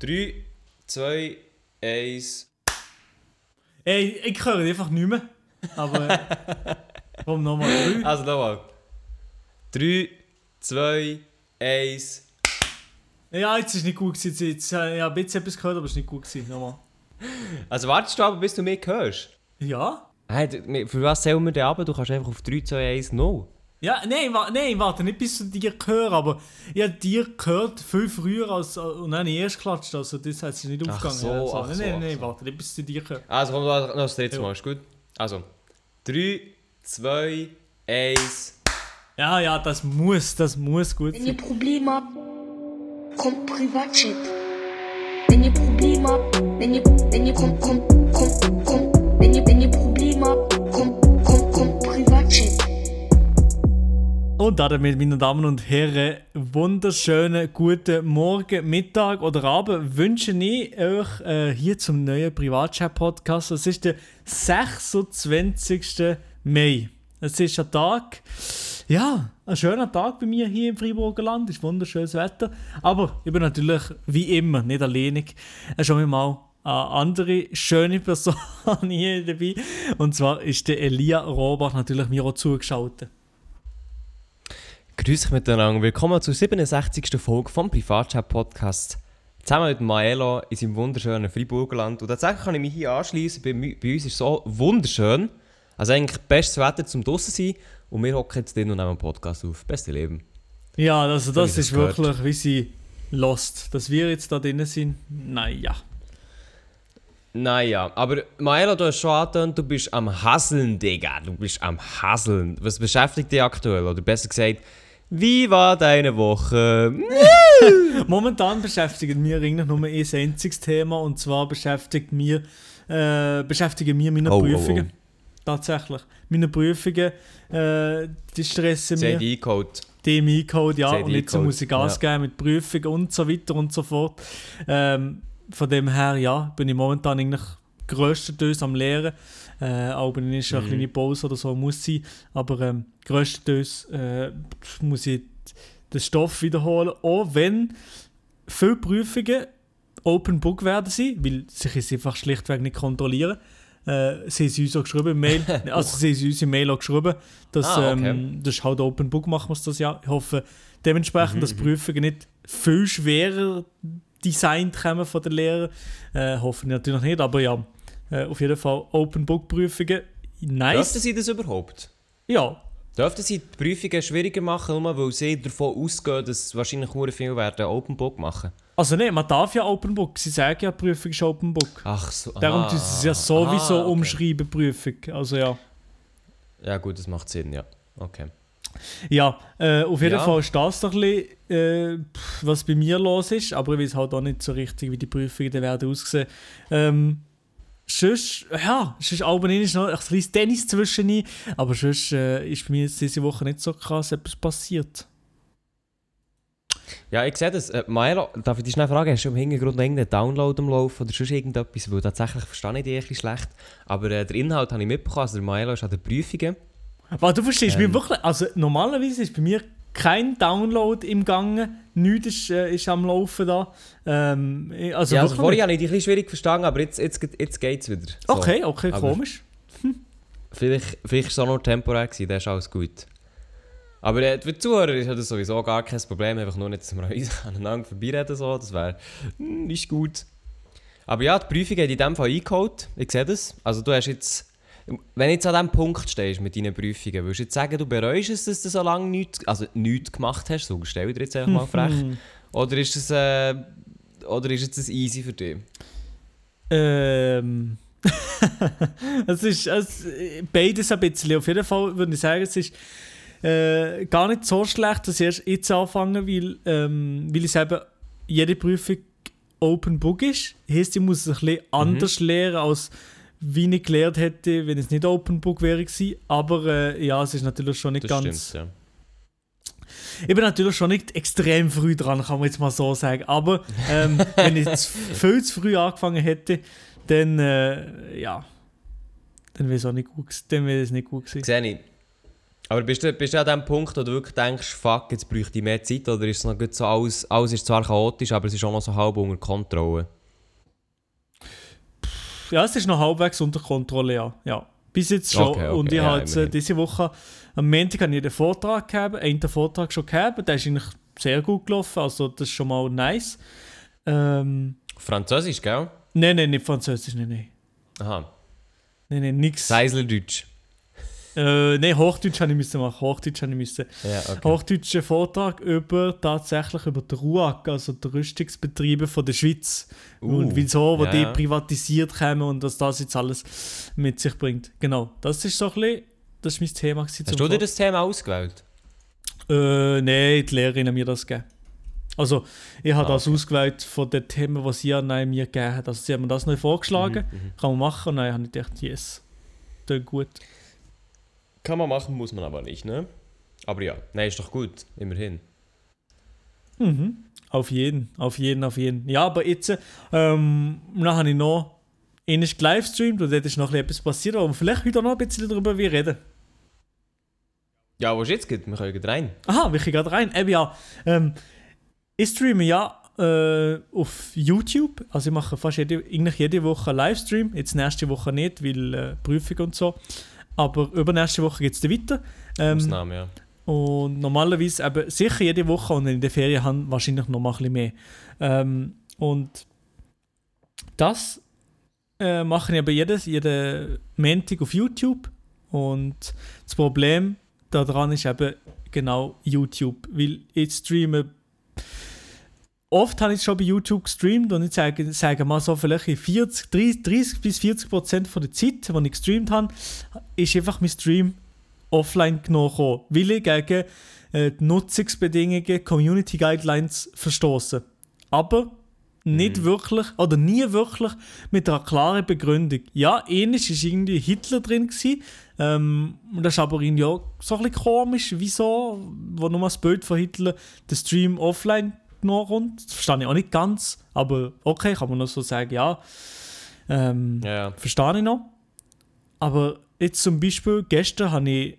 3, 2, 1. Ey, ich höre einfach nicht mehr. Aber äh, komm nochmal. Also nochmal. 3, 2, 1. Ja, jetzt ist nicht gut gewesen. Jetzt, äh, ich habe jetzt etwas gehört, aber es ist nicht gut gewesen. Nochmal. Also wartest du aber, bis du mich hörst? Ja? Hey, für was zählen wir denn ab? Du kannst einfach auf 3, 2, 1, 0. Ja, nein, wa nein, warte, nicht bis zu dir hören, aber ich habe dir gehört viel früher als, äh, und dann erst geklatscht, also das hat sich nicht Ach aufgegangen. so, also, ach nein, so, nein, nein, so. warte, nicht bis zu dir hören. Also komm, noch noch das dritte Ja. Mal, ist gut? Also, 3, 2, 1. Ja, ja, das muss, das muss gut Wenn ihr sein. Probleme habt, kommt Privatchat. Wenn ihr Probleme habt, wenn ihr, wenn ihr, kommt, kommt, kommt, kommt, wenn ihr, wenn ihr Probleme habt, kommt, kommt, kommt Privatchat. Und damit, meine Damen und Herren, wunderschönen guten Morgen, Mittag oder Abend wünsche ich euch äh, hier zum neuen Privatchat-Podcast. Es ist der 26. Mai. Es ist ein Tag, ja, ein schöner Tag bei mir hier im Freiburger Land. Es ist wunderschönes Wetter. Aber ich bin natürlich wie immer nicht alleinig. Ist schon mal eine andere schöne Person hier dabei. Und zwar ist der Elia Robach natürlich mir auch zugeschaltet. Grüß euch miteinander. Willkommen zur 67. Folge vom Privatchat Podcast. Zusammen mit Maelo in seinem wunderschönen Freiburgerland. Und tatsächlich kann ich mich hier anschließen. Bei, bei uns ist es so wunderschön. Also eigentlich bestes Wetter zum draussen sein. Und wir hocken jetzt drin und nehmen einen Podcast auf. Beste Leben. Ja, also das das ist gehört? wirklich, wie sie lost. Dass wir jetzt da drinnen sind, naja. Naja, aber Maelo, du hast schon angetönt, du bist am Hasseln, Digga. Du bist am Hasseln. Was beschäftigt dich aktuell? Oder besser gesagt, wie war deine Woche? Momentan beschäftigt mir eigentlich nur ein einziges Thema und zwar beschäftigt mir, äh, beschäftigen mir meine Oh, oh, Prüfungen. Tatsächlich. Meine Prüfungen, äh, die stressen mich. eingecode. DMI-Code, ja, und jetzt muss ich Gas ja. geben mit Prüfungen und so weiter und so fort. Ähm, von dem her, ja, bin ich momentan eigentlich grösstenteils am Lehren. Äh, wenn ich eine Mhm. kleine Pause oder so muss sein. Aber ähm, grösstenteils äh, muss ich den Stoff wiederholen. Auch wenn viele Prüfungen Open Book werden sein, weil sich es einfach schlichtweg nicht kontrollieren. Äh, sie haben sie uns auch geschrieben im Mail, also sie haben sie uns im Mail auch geschrieben, dass Ah, okay. ähm, das ist halt Open Book machen wir das ja. Ich hoffe dementsprechend, Mhm, dass Prüfungen nicht viel schwerer designt kommen von den Lehrern. Äh, hoffe ich natürlich nicht, aber ja, äh, auf jeden Fall Open Book Prüfungen, nice. Dürften sie das überhaupt? Ja, Dürften sie die Prüfungen schwieriger machen, nur weil sie davon ausgehen, dass wahrscheinlich sehr viele werden Open Book machen? also nein, man darf ja Open Book, sie sagen ja, Prüfung ist Open Book. Ach so. Darum ah, sie es ja sowieso ah, okay. umschreiben, Prüfung. Also ja. Ja gut, das macht Sinn, ja. Okay. Ja, äh, auf jeden Ja. Fall ist das doch ein bisschen, äh, was bei mir los ist, aber ich weiß halt auch nicht so richtig, wie die Prüfungen dann werden aussehen. Ähm, sonst, ja, sonst Alben ist noch ein kleines Tennis zwischen aber sonst äh, ist bei mir jetzt diese Woche nicht so krass etwas passiert. Ja, ich sehe das. Äh, Maelo, darf ich dich schnell fragen, hast du im Hintergrund noch irgendeinen Download am Laufen oder sonst irgendetwas? Weil tatsächlich verstehe ich dich ein bisschen schlecht. Aber äh, der Inhalt habe ich mitbekommen. Also der Maelo ist an den Prüfungen. Weil du verstehst Ähm. mir wirklich, also normalerweise ist bei mir kein Download im Gange, nichts ist, äh, ist am Laufen da. Ähm, also ja, also vorher nicht. habe ich dich ein bisschen schwierig verstanden, aber jetzt, jetzt, jetzt geht es wieder. So. Okay, okay, Aber- komisch. Vielleicht, vielleicht war es auch nur temporär, gewesen, dann ist alles gut. Aber äh, für die Zuhörer ist das sowieso gar kein Problem, einfach nur nicht, dass wir uns aneinander vorbeireden, so. das wäre hm, nicht gut. Aber ja, die Prüfung hat in dem Fall eingeholt, ich sehe das. Also du hast jetzt, wenn du jetzt an diesem Punkt stehst mit deinen Prüfungen, würdest du jetzt sagen, du bereust es, dass du so lange nichts, also nichts gemacht hast, so stell dir jetzt einfach mal frech. Oder ist es, äh, oder ist es easy für dich? Ähm. es ist es, beides ein bisschen. Auf jeden Fall würde ich sagen, es ist äh, gar nicht so schlecht, dass ich erst jetzt anfange, weil, ähm, weil es eben jede Prüfung Open Book ist. Heißt, ich muss es ein bisschen anders lernen, als wie ich gelernt hätte, wenn es nicht Open Book wäre gewesen. Aber äh, ja, es ist natürlich schon nicht Das ganz. stimmt, ja. Ich bin natürlich schon nicht extrem früh dran, kann man jetzt mal so sagen. Aber ähm, wenn ich zu, viel zu früh angefangen hätte, dann äh, ja, dann wäre es auch nicht gut, gewesen- dann wäre es nicht gut gewesen. Sehe ich. Aber bist du, bist du an dem Punkt, wo du wirklich denkst, fuck, jetzt bräuchte ich mehr Zeit? Oder ist es noch gut so, alles, alles ist zwar chaotisch, aber es ist auch noch so halb unter Kontrolle? Ja, es ist noch halbwegs unter Kontrolle, ja. ja. Bis jetzt schon. Okay, okay, Und ich ja, habe jetzt äh, diese Woche, am Montag habe ich den Vortrag gehabt, einen Vortrag schon gehabt, der ist eigentlich sehr gut gelaufen, also das ist schon mal nice. Ähm, Französisch, gell? nein, nein, nicht Französisch, nein, nein. Aha. Nein, nein, nix. Seislerdeutsch. Äh, nein, Hochdeutsch habe ich müssen machen, Hochdeutsch habe ich müssen. Ja, okay. Hochdeutscher Vortrag über tatsächlich über die RUAG, also die Rüstungsbetriebe von der Schweiz. Uh, und wieso, wo ja, die privatisiert haben und was das jetzt alles mit sich bringt. Genau, das ist so ein bisschen, das ist mein Thema. Hast du dir das Thema ausgewählt? Äh, nein, die Lehrerin hat mir das gegeben. Also, ich habe Ah, das ausgewählt von den Themen, die sie an mir gegeben hat. Also, sie haben mir das neu vorgeschlagen, Mhm, kann man machen und dann habe ich gedacht, yes, das gut. Kann man machen, muss man aber nicht, ne? Aber ja, nein, ist doch gut, immerhin. Mhm. Auf jeden, auf jeden, auf jeden. Ja, aber jetzt, ähm, dann habe ich noch ähnlich gelivestreamt und dort ist noch etwas passiert, aber vielleicht heute noch ein bisschen darüber wie reden. Ja, wo es jetzt geht, wir können rein. Aha, wir gehen gerade rein. Eben ja, ähm, ich streame ja äh, auf YouTube, also ich mache fast jede, eigentlich jede Woche einen Livestream, jetzt nächste Woche nicht, weil äh, Prüfung und so, aber übernächste Woche geht es dann weiter. Ähm, Ausnahme, ja. Und normalerweise eben sicher jede Woche und in der Ferien haben wahrscheinlich noch mal ein bisschen mehr. Ähm, und das äh, mache ich aber jedes, jeden Montag auf YouTube. Und das Problem daran ist eben genau YouTube. Weil ich streame. Oft habe ich schon bei YouTube gestreamt und ich sage, sage mal so, vielleicht in 40, 30, 30 bis 40 Prozent von der Zeit, die ich gestreamt habe, ist einfach mein Stream offline genommen, weil ich gegen äh, die Nutzungsbedingungen, Community Guidelines verstoße. Aber nicht wirklich, oder nie wirklich mit einer klaren Begründung. Ja, ähnlich war irgendwie Hitler drin. Gewesen, ähm, das ist aber irgendwie auch so ein bisschen komisch, wieso, wo nur das Bild von Hitler den Stream offline genommen kommt. Das verstehe ich auch nicht ganz, aber okay, kann man noch so sagen, ja. Ähm, ja. Verstehe ich noch. Aber jetzt zum Beispiel, gestern habe ich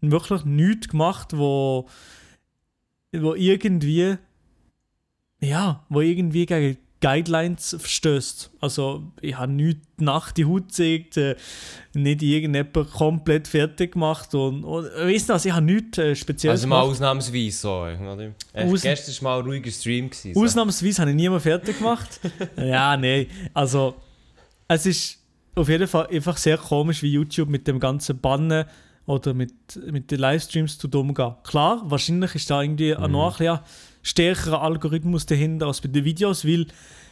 wirklich nichts gemacht, wo, wo irgendwie, ja, wo irgendwie gegen Guidelines verstößt. Also ich habe nichts nach die Haut gezeigt, äh, nicht irgendjemand komplett fertig gemacht und, und weißt du was, ich habe nichts äh, Spezielles Also mal gemacht. ausnahmsweise so, oder? Aus- gestern war mal ein ruhiger Stream. Gewesen, so. Ausnahmsweise habe ich niemand fertig gemacht. ja, nein. Also, es ist auf jeden Fall einfach sehr komisch, wie YouTube mit dem ganzen Bannen oder mit, mit den Livestreams zu dumm geht. Klar, wahrscheinlich ist da irgendwie Mhm. noch ein stärkerer Algorithmus dahinter als bei den Videos, weil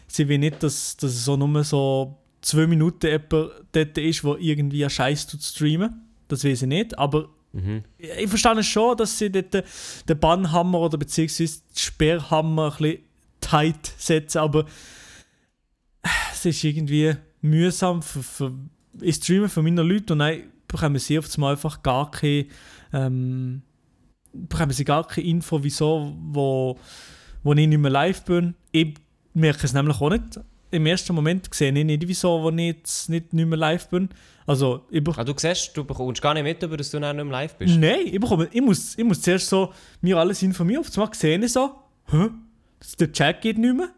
sie will nicht, dass, dass es so nur so zwei Minuten jemand dort ist, wo irgendwie einen Scheiß tut streamen. Das weiß ich nicht, aber Mhm. ich verstehe schon, dass sie dort den- den Bannhammer oder beziehungsweise den Sperrhammer ein bisschen tight setzen, aber es ist irgendwie mühsam für, für ich streame für meine Leute und dann bekommen sie oft mal einfach gar keine ähm, bekommen sie gar keine Info, wieso, wo, wo ich nicht mehr live bin. Ich merke es nämlich auch nicht. Im ersten Moment sehe ich nicht, wieso, wo ich jetzt nicht, nicht mehr live bin. Also, ich Ah, du siehst, du bekommst gar nicht mit, über dass du dann nicht mehr live bist. Nein, ich, bekomme, ich, muss, ich muss zuerst so mir alles informieren. Auf einmal sehe ich so, hä? Der Chat geht nicht mehr.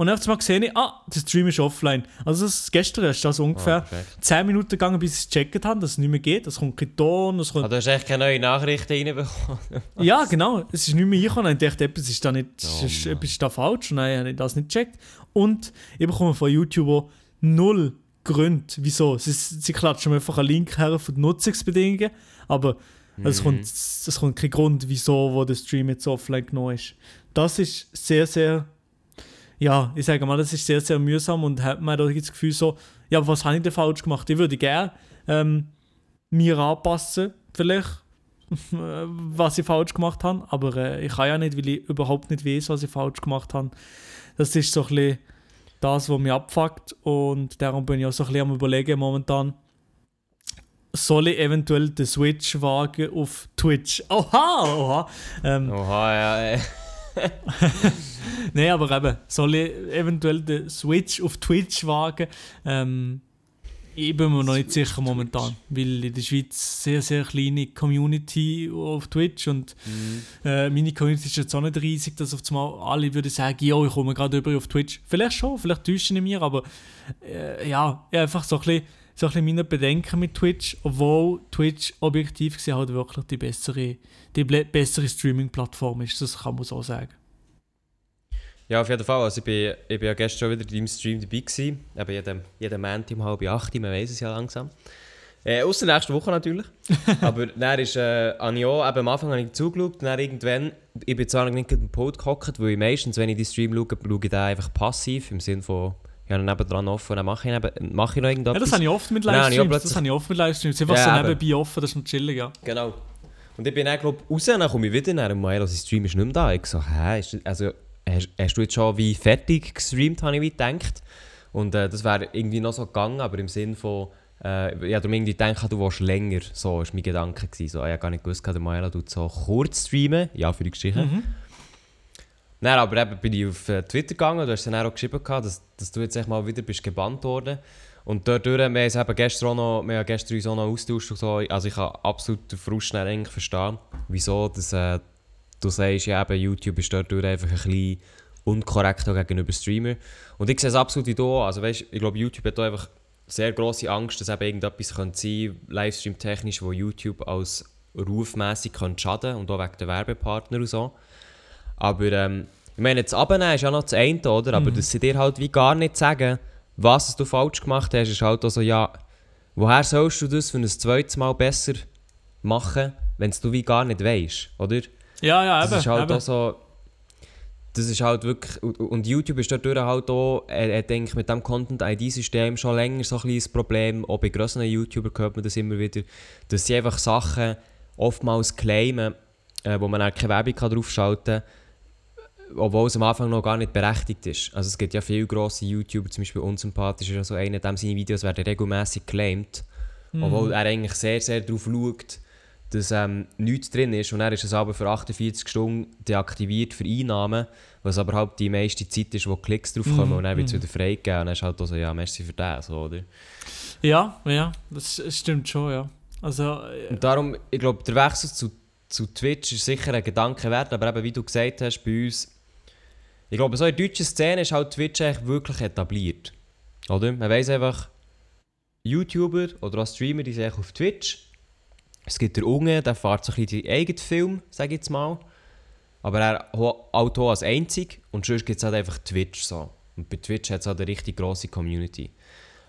Und dann sehe ich, ah, der Stream ist offline. Also das, gestern ist das ungefähr Ah, perfekt. 10 Minuten gegangen, bis ich es gecheckt habe, dass es nicht mehr geht. Es kommt kein Ton, es kommt... Ah, du hast echt keine neuen Nachrichten reinbekommen. Ja, genau. Es ist nicht mehr eingekommen. Und ich dachte, etwas ist da, nicht, Oh, ist, etwas ist da falsch. Und dann habe ich das nicht gecheckt. Und ich bekomme von YouTube null Gründe, wieso. Sie, sie klatschen mir einfach einen Link her von den Nutzungsbedingungen. Aber es, kommt, es kommt kein Grund, wieso wo der Stream jetzt offline genommen ist. Das ist sehr, sehr. Ja, ich sage mal, das ist sehr, sehr mühsam und hat man da das Gefühl so, ja, was habe ich denn falsch gemacht? Ich würde gerne ähm, mir anpassen, vielleicht was ich falsch gemacht habe, aber äh, ich kann ja nicht, weil ich überhaupt nicht weiß, was ich falsch gemacht habe. Das ist so ein bisschen das, was mich abfuckt und darum bin ich auch so ein bisschen am überlegen momentan, soll ich eventuell den Switch wagen auf Twitch? Oha, oha. Ähm, Oha, ja. Äh. Nein, aber eben, soll ich eventuell den Switch auf Twitch wagen? Ähm, Ich bin mir noch nicht sicher momentan, weil in der Schweiz sehr, sehr kleine Community auf Twitch und äh, meine Community ist jetzt auch nicht riesig, dass auf einmal alle würden sagen, ja, ich komme gerade über auf Twitch. Vielleicht schon, vielleicht täuschen ich mir, aber äh, ja, ja, einfach so ein bisschen, so ein bisschen meine Bedenken mit Twitch, obwohl Twitch objektiv gesehen halt wirklich die bessere, die bessere Streaming-Plattform ist, das kann man so sagen. Ja, auf jeden Fall. Also ich bin, ich bin ja gestern schon wieder in deinem Stream dabei gewesen. Eben jeden, jeden Montag um halb acht, man weiß es ja langsam. Äh, Außer nächste Woche natürlich. Aber dann ist äh, habe ich auch, eben am Anfang habe ich zugeschaut dann irgendwann, ich bin zwar noch nicht im Pod gehockt, weil ich meistens, wenn ich die Stream schaue, schaue ich den einfach passiv, im Sinne von, ich habe ihn nebendran offen und dann mache ich, neben, mache ich noch irgendetwas. Ja, das habe ich oft mit Nein, habe ich Livestreams. das habe ich oft mit Livestreams. Einfach Ja, so eben. nebenbei offen, das ist noch chillig, ja. Genau. Und ich bin dann, glaube raus, und dann komme ich wieder, dann Maelo, sein Stream ist nicht mehr da. Ich so, hä, ist, also, hast, hast du jetzt schon wie fertig gestreamt, habe ich wie gedacht. Und äh, das wäre irgendwie noch so gegangen, aber im Sinn von, äh, ich habe irgendwie gedacht, du willst länger, so war mein Gedanke. Gewesen. So, ich habe gar nicht gewusst, der Maelo so kurz streamen, ja, für die Geschichte. Mhm. Dann aber eben bin ich auf äh, Twitter gegangen, du hast dann auch geschrieben, dass, dass du jetzt echt mal wieder bist gebannt worden. Und dort durch, wir haben es gestern auch noch, wir haben gestern uns auch noch austauscht und so, also ich kann absolut den Frust dann eigentlich verstehen, wieso dass, äh, du sagst, ja eben, YouTube ist dort durch einfach ein bisschen unkorrekt gegenüber Streamer. Und ich sehe es absolut wie du, also weißt, ich glaube YouTube hat da einfach sehr grosse Angst, dass eben irgendetwas könnte sein, Livestream-technisch, wo YouTube als rufmässig könnte schaden und auch wegen der Werbepartner und so. Aber ähm, ich meine, das Abnehmen ist ja noch das eine, oder? Aber dass sie dir halt wie gar nicht sagen, was du falsch gemacht hast, ist halt auch so, ja, woher sollst du das für ein zweites Mal besser machen, wenn du wie gar nicht weißt, oder? Ja, ja, Das eben. ist halt eben. auch so. Das ist halt wirklich. Und, YouTube ist dadurch halt auch, er, er denkt mit dem Content-ID-System schon länger so ein kleines Problem. Auch bei grösseren YouTubern hört man das immer wieder, dass sie einfach Sachen oftmals claimen, äh, wo man auch keine Werbung kann draufschalten kann, obwohl es am Anfang noch gar nicht berechtigt ist. Also es gibt ja viele grosse YouTuber, zum Beispiel unsympathisch ist ja so einer, dem seine Videos werden regelmäßig geclaimed, obwohl er eigentlich sehr, sehr darauf schaut, dass ähm, nichts drin ist. Und er ist es aber für 48 Stunden deaktiviert für Einnahmen, was aber halt die meiste Zeit ist, wo Klicks drauf kommen. Und dann wird es wieder freigegeben und dann ist halt auch so, ja, merci für das, so, oder? Ja, ja, das stimmt schon, ja. Also, äh, Und darum, ich glaube, der Wechsel zu, zu Twitch ist sicher ein Gedanke wert, aber eben, wie du gesagt hast, bei uns, ich glaube, so in der deutschen Szene ist halt Twitch eigentlich wirklich etabliert. Oder? Man weiss einfach, YouTuber oder auch Streamer, die sind auf Twitch. Es gibt der Unge, der fährt so ein bisschen den eigenen Film, sage ich jetzt mal. Aber er halt auch als einzig und sonst gibt es halt einfach Twitch so. Und bei Twitch hat es halt eine richtig grosse Community.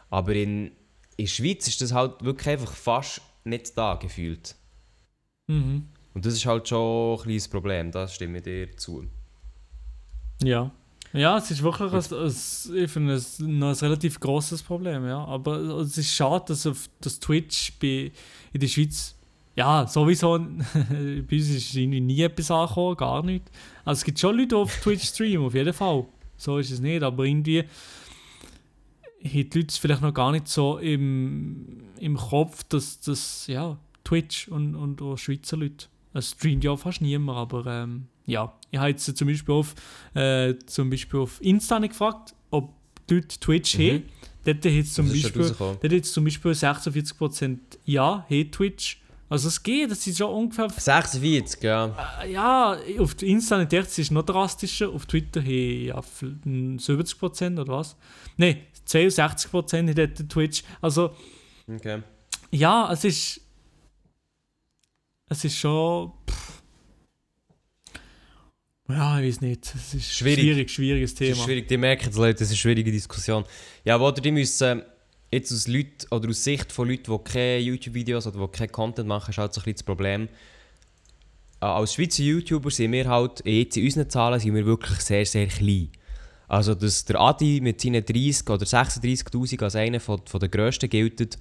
Aber in, in der Schweiz ist das halt wirklich einfach fast nicht da gefühlt. mhm. Und das ist halt schon ein kleines Problem, das stimme ich dir zu. Ja. Ja, es ist wirklich ein, ein, ich noch ein relativ großes Problem, ja. Aber es ist schade, dass, auf, dass Twitch bei, in der Schweiz, ja, sowieso, bei uns ist irgendwie nie etwas angekommen, gar nicht. Also es gibt schon Leute, die auf Twitch streamen, auf jeden Fall. So ist es nicht, aber irgendwie haben die Leute vielleicht noch gar nicht so im, im Kopf, dass das, ja, Twitch und, und auch Schweizer Leute. Es streamt ja fast niemand, aber ähm, ja. Ich habe jetzt zum Beispiel auf, äh, zum Beispiel auf Insta gefragt, ob die Leute Twitch Mhm. haben. Dort hat es zum, Beispiel- dort zum Beispiel 46% Ja, haben Twitch. Also es geht, das ist schon ungefähr 46, ja. äh, ja, auf Insta nicht echt, es ist noch drastischer. Auf Twitter haben ja f- n- 70% oder was? Nein, 62% haben dort Twitch. Also, Okay. ja, es ist. Es ist schon. Pff. Ja, ich weiß nicht. Es ist Schwierig. schwierig, schwieriges Thema. ist schwierig, die merken es, Leute, das ist eine schwierige Diskussion. Ja, oder die müssen jetzt aus Leuten, oder aus Sicht von Leuten, die keine YouTube-Videos oder die keinen Content machen, ist halt so ein bisschen das Problem. Äh, Als Schweizer YouTuber sind wir halt, jetzt in unseren Zahlen, sind wir wirklich sehr, sehr klein. Also, dass der Adi mit seinen 30 oder 36'000 als einer von, von der grössten gilt,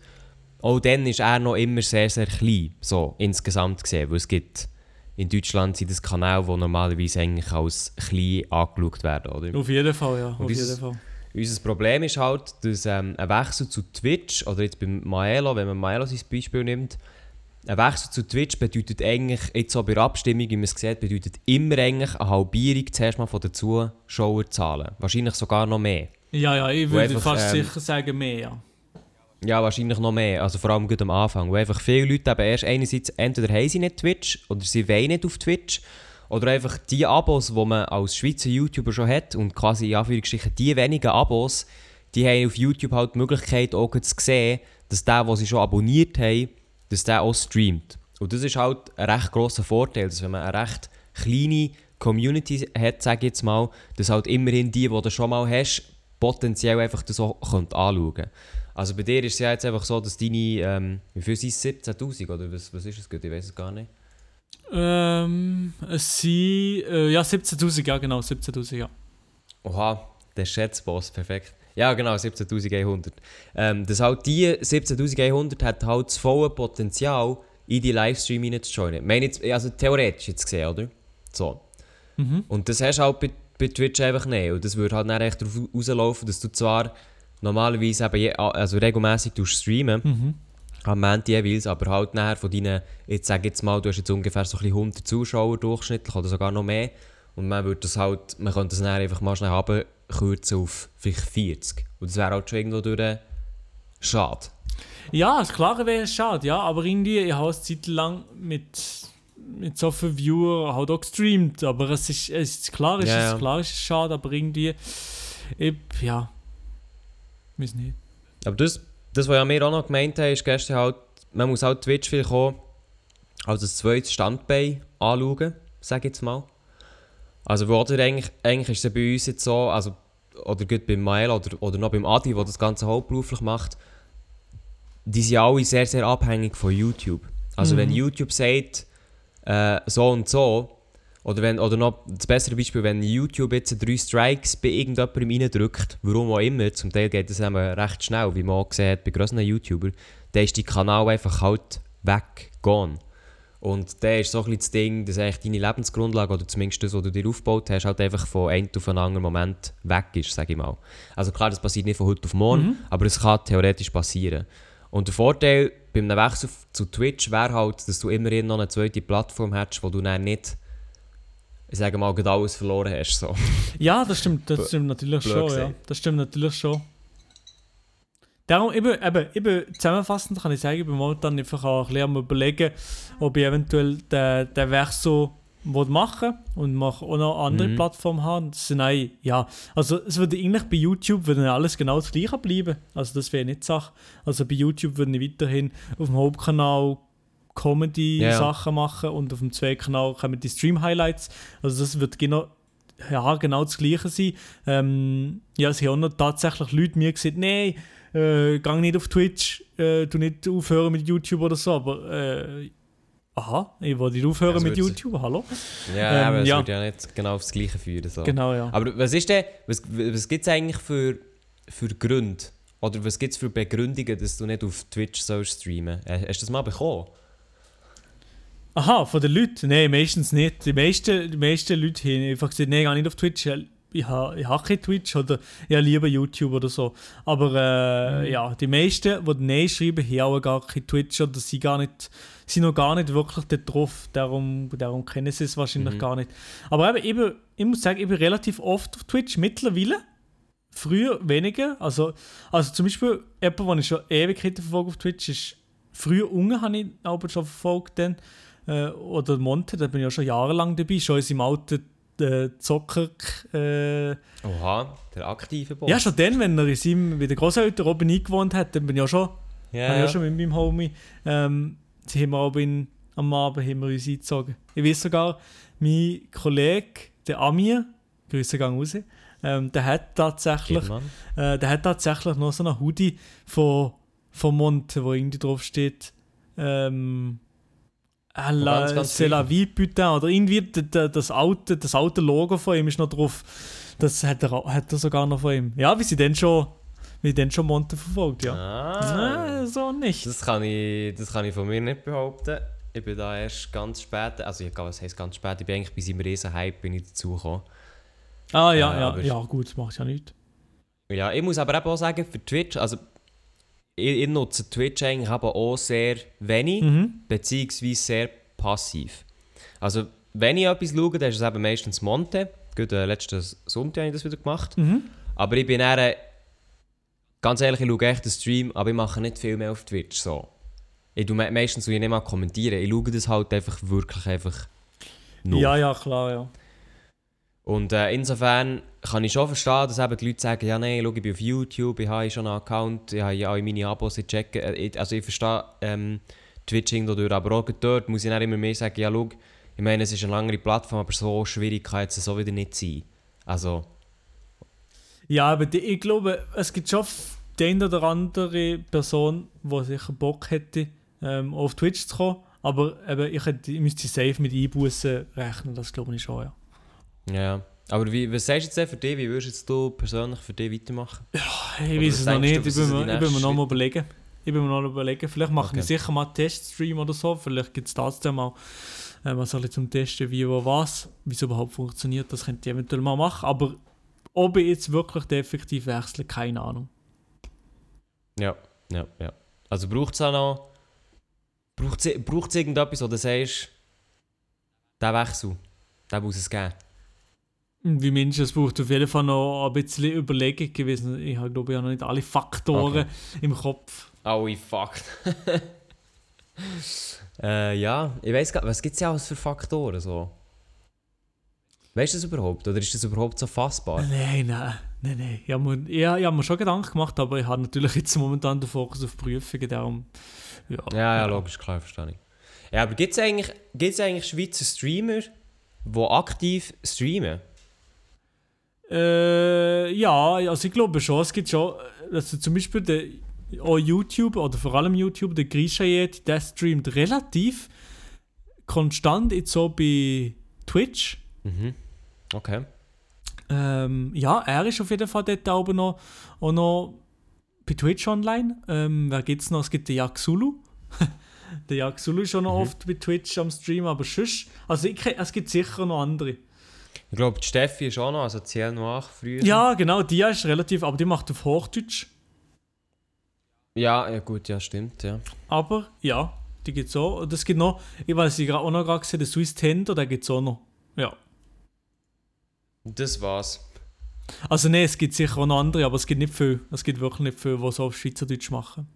auch dann ist er noch immer sehr, sehr klein, so insgesamt gesehen. Weil es gibt in Deutschland sind das Kanäle, die normalerweise eigentlich als klein angeschaut werden, oder? Auf jeden Fall, ja. Auf dieses- jeden Fall. Unser Problem ist halt, dass ähm, ein Wechsel zu Twitch, oder jetzt beim Maelo, wenn man Maelo sein Beispiel nimmt, ein Wechsel zu Twitch bedeutet eigentlich, jetzt so bei der Abstimmung, wie man es sieht, bedeutet immer eigentlich eine Halbierung zuerst mal von den Zuschauerzahlen. Wahrscheinlich sogar noch mehr. Ja, ja, ich würde einfach, fast ähm, sicher sagen, mehr, ja. Ja, wahrscheinlich noch mehr. Also vor allem gut am Anfang. Wo einfach viele Leute eben erst einerseits entweder haben sie nicht Twitch oder sie wollen nicht auf Twitch. Oder einfach die Abos, die man als Schweizer YouTuber schon hat und quasi in Anführungsstrichen die wenigen Abos, die haben auf YouTube halt die Möglichkeit auch zu sehen, dass der, den sie schon abonniert haben, dass der auch streamt. Und das ist halt ein recht grosser Vorteil, dass wenn man eine recht kleine Community hat, sage ich jetzt mal, dass halt immerhin die, die du schon mal hast, potenziell einfach das auch anschauen können. Also bei dir ist es ja jetzt einfach so, dass deine, ähm, wie viel sind es, 17'000 oder was, was ist es gut, ich weiß es gar nicht. Ähm, es sind, äh, ja, 17'000, ja genau, 17'000, ja. Oha, der Schätzboss, perfekt. Ja, genau, 17.100. Ähm, dass halt die 17.100 hat halt das volle Potenzial, in die Livestream reinzujoinen. Meine jetzt, also theoretisch jetzt gesehen, oder? So. Mhm. Und das hast du halt bei, bei Twitch einfach nicht. Und das würde halt dann echt darauf rauslaufen, dass du zwar normalerweise eben je, also regelmäßig streamen, Mhm. am Montag jeweils, aber halt nachher von deinen, jetzt sag jetzt mal, du hast jetzt ungefähr so ein bisschen 100 Zuschauer durchschnittlich oder sogar noch mehr. Und man würde das halt, man könnte das dann einfach mal schnell runterkürzen auf vielleicht 40. Und das wäre halt schon irgendwo durch schade. Ja, ist klar wäre es schade, ja, aber irgendwie, ich habe es Zeit lang mit, mit so vielen Viewer halt auch gestreamt, aber es ist, es ist klar, es ist ja. klar, es ist schade, aber irgendwie, ich, ja, weiß nicht. Aber das, das, was ja wir auch noch gemeint haben, ist gestern halt, man muss halt Twitch vielleicht auch als ein zweites Standbein anschauen, sage ich jetzt mal. Also wo oder eigentlich, eigentlich ist es bei uns jetzt so, also, oder gut beim Mael oder, oder noch beim Adi, der das Ganze hauptberuflich macht, die sind alle sehr, sehr abhängig von YouTube. Also wenn YouTube sagt, äh, so und so, oder, wenn, oder noch das bessere Beispiel, wenn YouTube jetzt drei Strikes bei irgendjemandem reindrückt, warum auch immer, zum Teil geht das eben recht schnell, wie man auch gesehen hat bei grösseren YouTubern, dann ist die Kanal einfach halt weg, gone. Und da ist so ein bisschen das Ding, dass eigentlich deine Lebensgrundlage, oder zumindest das, was du dir aufgebaut hast, halt einfach von einem auf einen anderen Moment weg ist, sage ich mal. Also klar, das passiert nicht von heute auf morgen, aber es kann theoretisch passieren. Und der Vorteil beim Wechsel zu Twitch wäre halt, dass du immerhin noch eine zweite Plattform hättest, wo du dann nicht, ich sage mal, gerade alles verloren hast. So. Ja, das stimmt, das stimmt natürlich blöd schon, ja. Das stimmt natürlich schon. Darum, eben, eben, eben zusammenfassend kann ich sagen, ich bin momentan einfach auch ein bisschen am überlegen, ob ich eventuell den, den Wechsel machen und mache auch noch andere Mhm. Plattformen haben. Das sind eigentlich, ja, also es würde eigentlich bei YouTube würde alles genau das gleiche bleiben. Also das wäre nicht die Sache. Also bei YouTube würde ich weiterhin auf dem Hauptkanal Comedy-Sachen machen und auf dem Zweitkanal kommen die Stream-Highlights. Also das wird genau, ja, genau das Gleiche sein. Ähm, ja, es haben auch noch tatsächlich Leute mir gesagt, nein, äh, geh nicht auf Twitch, äh, du nicht aufhören mit YouTube oder so, aber äh, aha, ich wollte nicht aufhören Also mit YouTube, hallo? Ja, Ähm, aber es ja. würde ja nicht genau aufs Gleiche führen. So. Genau, ja. Aber was ist denn, was, was gibt es eigentlich für, für Gründe? Oder was gibt es für Begründungen, dass du nicht auf Twitch sollst streamen? Äh, Hast du das mal bekommen? Aha, von den Leuten? Nein, meistens nicht. Die meisten, die meisten Leute haben einfach gesagt, nein, geh nicht auf Twitch. Ich habe ich kein Twitch oder ich habe lieber YouTube oder so. Aber äh, ja, die meisten, die Nein schreiben, haben auch gar kein Twitch oder sind, gar nicht, sind noch gar nicht wirklich dort drauf. Darum, darum kennen sie es wahrscheinlich Mhm. gar nicht. Aber eben, ich, bin, ich muss sagen, ich bin relativ oft auf Twitch mittlerweile. Früher weniger. Also, also zum Beispiel, jemand, den ich schon Ewigkeiten verfolge auf Twitch, ist früher Unge, habe ich aber schon verfolgt. Dann. Äh, oder Monte, da bin ich ja schon jahrelang dabei, schon in seinem alten äh, Zocker. Äh, Oha, der aktive Boss. ja, schon dann, wenn er in seinem, bei den Großeltern oben eingewohnt hat, dann bin ich ja schon, habe ich ja. schon mit meinem Homie, ähm, sie haben in, am Abend haben wir uns eingezogen. Ich weiß sogar, mein Kollege, der Amir, Grüße gehen raus, ähm, der hat tatsächlich, äh, der hat tatsächlich noch so einen Hoodie von, von Monte, wo irgendwie drauf steht, ähm, à la, ganz, vie, putain, oder irgendwie das alte, das alte Logo von ihm ist noch drauf. Das hat er, hat er sogar noch von ihm. Ja, wie sie dann schon, wie dann schon Monte verfolgt, ja. Ah, Nein, so nicht. das, kann ich, das kann ich von mir nicht behaupten. Ich bin da erst ganz spät, also ich was heisst ganz spät, ich bin eigentlich bei seinem riesen Hype bin ich dazugekommen. Ah ja, Äh, ja, ja, gut, das macht ja nichts. Ja, ich muss aber eben auch sagen, für Twitch, also ich, ich nutze Twitch eigentlich aber auch sehr wenig, Mhm. beziehungsweise sehr passiv. Also wenn ich etwas schaue, dann ist es eben meistens Monte. Gut, äh, letzten Sonntag habe ich das wieder gemacht. Mhm. Aber ich bin eher ganz ehrlich, ich schaue echt den Stream, aber ich mache nicht viel mehr auf Twitch. So. Ich tue me meistens tue ich nicht mal kommentieren. Ich schaue das halt einfach wirklich einfach nur. Ja, ja, klar, ja. Und äh, insofern kann ich schon verstehen, dass eben die Leute sagen, ja nein, schau, ich bin auf YouTube, ich habe schon einen Account, ich habe ja alle meine Abos, ich checke. Äh, also ich verstehe ähm, Twitch dadurch, aber auch dort muss ich dann immer mehr sagen, ja schau, ich meine, es ist eine langere Plattform, aber so schwierig kann es so wieder nicht sein. Also, Ja, aber die, ich glaube, es gibt schon eine oder andere Person, die sicher Bock hätte, ähm, auf Twitch zu kommen. Aber eben, ich, hätte, ich müsste safe mit Einbußen rechnen, das glaube ich schon, ja. Ja. Aber wie, was sagst du jetzt für dich? Wie würdest jetzt du persönlich für dich weitermachen? Ich Oder weiß es noch denkst du, nicht, ich bin mir, die ich bin mir nächsten noch mal überlegen. Ich bin mir noch mal überlegen, vielleicht mache ich Okay. sicher mal einen Teststream oder so, vielleicht gibt es das dann mal äh, was soll ich zum Testen, wie, wo, was, wie es überhaupt funktioniert, das könnte ich eventuell mal machen, aber ob ich jetzt wirklich effektiv wechsle, keine Ahnung. Ja, ja, ja. Also braucht es auch noch. Braucht es irgendetwas, wo du sagst, der Wechsel, den muss es geben. Wie Mensch, es braucht auf jeden Fall noch ein bisschen Überlegung gewesen. Ich habe, glaube ich, noch nicht alle Faktoren im Kopf. Aui, fuck. äh, ja, ich weiß gar was gibt es ja alles für Faktoren so? Weißt du das überhaupt? Oder ist das überhaupt so fassbar? Nein, nein, nein, nein. Ich habe mir, ich, ich habe mir schon Gedanken gemacht, aber ich habe natürlich jetzt momentan den Fokus auf Prüfungen, darum... Ja, Ja, ja, logisch, klar, verstehe ich. Ja, aber gibt es eigentlich, gibt's eigentlich Schweizer Streamer, die aktiv streamen? Äh, ja, also ich glaube schon, es gibt schon, also zum Beispiel der, auch YouTube oder vor allem YouTube, der Grishayet, der streamt relativ konstant jetzt so bei Twitch. Mhm. Okay. Ähm, ja, er ist auf jeden Fall dort aber noch, auch noch bei Twitch online. Ähm, wer gibt es noch? Es gibt den Yaxulu. der Yaxulu ist schon noch Mhm. oft bei Twitch am Stream, aber sonst, also ich, es gibt sicher noch andere. Ich glaube, die Steffi ist auch noch, also CL Noir früher. Ja, genau, die ist relativ, aber die macht auf Hochdeutsch. Ja, ja, gut, ja, stimmt, ja. Aber ja, die gibt es auch. Und es gibt noch, ich weiß, ich gerade auch noch gerade gesehen, den Swiss Tender, der gibt es auch noch. Ja. Das war's. Also nein, es gibt sicher auch noch andere, aber es gibt nicht viel. Es gibt wirklich nicht viel, die so auf Schweizerdeutsch machen.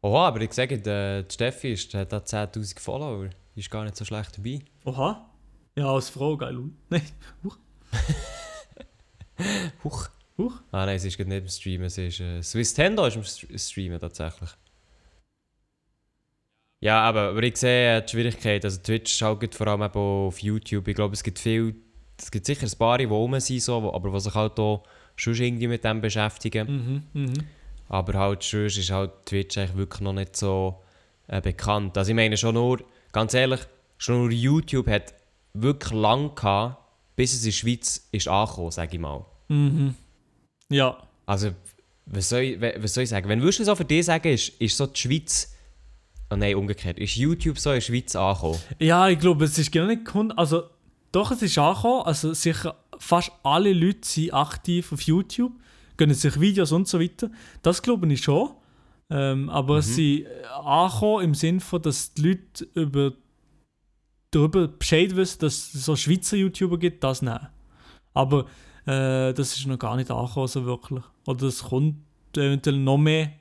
Oha, aber ich sage, die Steffi ist, hat da 10'000 Follower. Die ist gar nicht so schlecht dabei. Oha. Ja, als Frau, geil. Nein. Huch. Huch. Ah nein, sie ist gerade nicht im Streamen, sie ist... Äh, Swiss Tendo ist im St- Streamen tatsächlich. Ja, aber, aber ich sehe äh, die Schwierigkeit, also Twitch schaut vor allem auf YouTube. Ich glaube, es gibt viel... Es gibt sicher ein paar, die rum sind, so, aber die sich halt auch schon irgendwie mit dem beschäftigen. Mhm, mhm. Aber halt sonst ist halt Twitch eigentlich wirklich noch nicht so äh, bekannt. Also ich meine schon nur, ganz ehrlich, schon nur YouTube hat wirklich lang gehabt, bis es in der Schweiz ist angekommen, sage ich mal. Mhm. Ja. Also, was soll ich, was soll ich sagen? Wenn würdest du so für dich sagen, ist, ist so die Schweiz... Oh nein, umgekehrt. Ist YouTube so in der Schweiz angekommen? Ja, ich glaube, es ist gar nicht. Also, doch, es ist angekommen. Also, sicher fast alle Leute sind aktiv auf YouTube, gönnen sich Videos und so weiter. Das glaube ich schon. Ähm, aber es sind äh, angekommen im Sinne von, dass die Leute über, darüber Bescheid wissen, dass es so Schweizer YouTuber gibt, das nicht. Aber äh, das ist noch gar nicht angekommen, so wirklich. Oder es kommt eventuell noch mehr.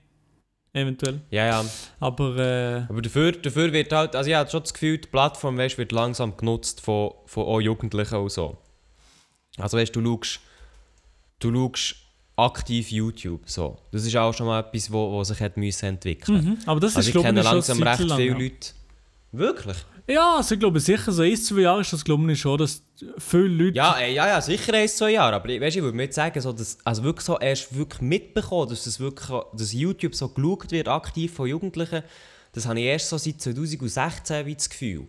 Eventuell. Ja, ja. Aber äh, Aber dafür, dafür wird halt... Also ich habe schon das Gefühl, die Plattform weißt, wird langsam genutzt von, von auch Jugendlichen und so. Also weißt du, du schaust... Du schaust aktiv YouTube, so. Das ist auch schon mal etwas, wo, wo sich hat müssen entwickeln mhm. aber das Also ist ich kenne ich schon langsam recht lang, viele ja. Leute. Wirklich? Ja, also ich glaube sicher, so ein, zwei Jahre ist das glaube ich schon, dass viele Leute... Ja, äh, ja, ja, sicher ein, zwei Jahre. Aber ich- weißt, ich würde mir jetzt sagen, so, dass, also wirklich so erst wirklich mitbekommen, dass, das wirklich, dass YouTube so geschaut wird, aktiv von Jugendlichen, das habe ich erst so seit 2016 wie das Gefühl.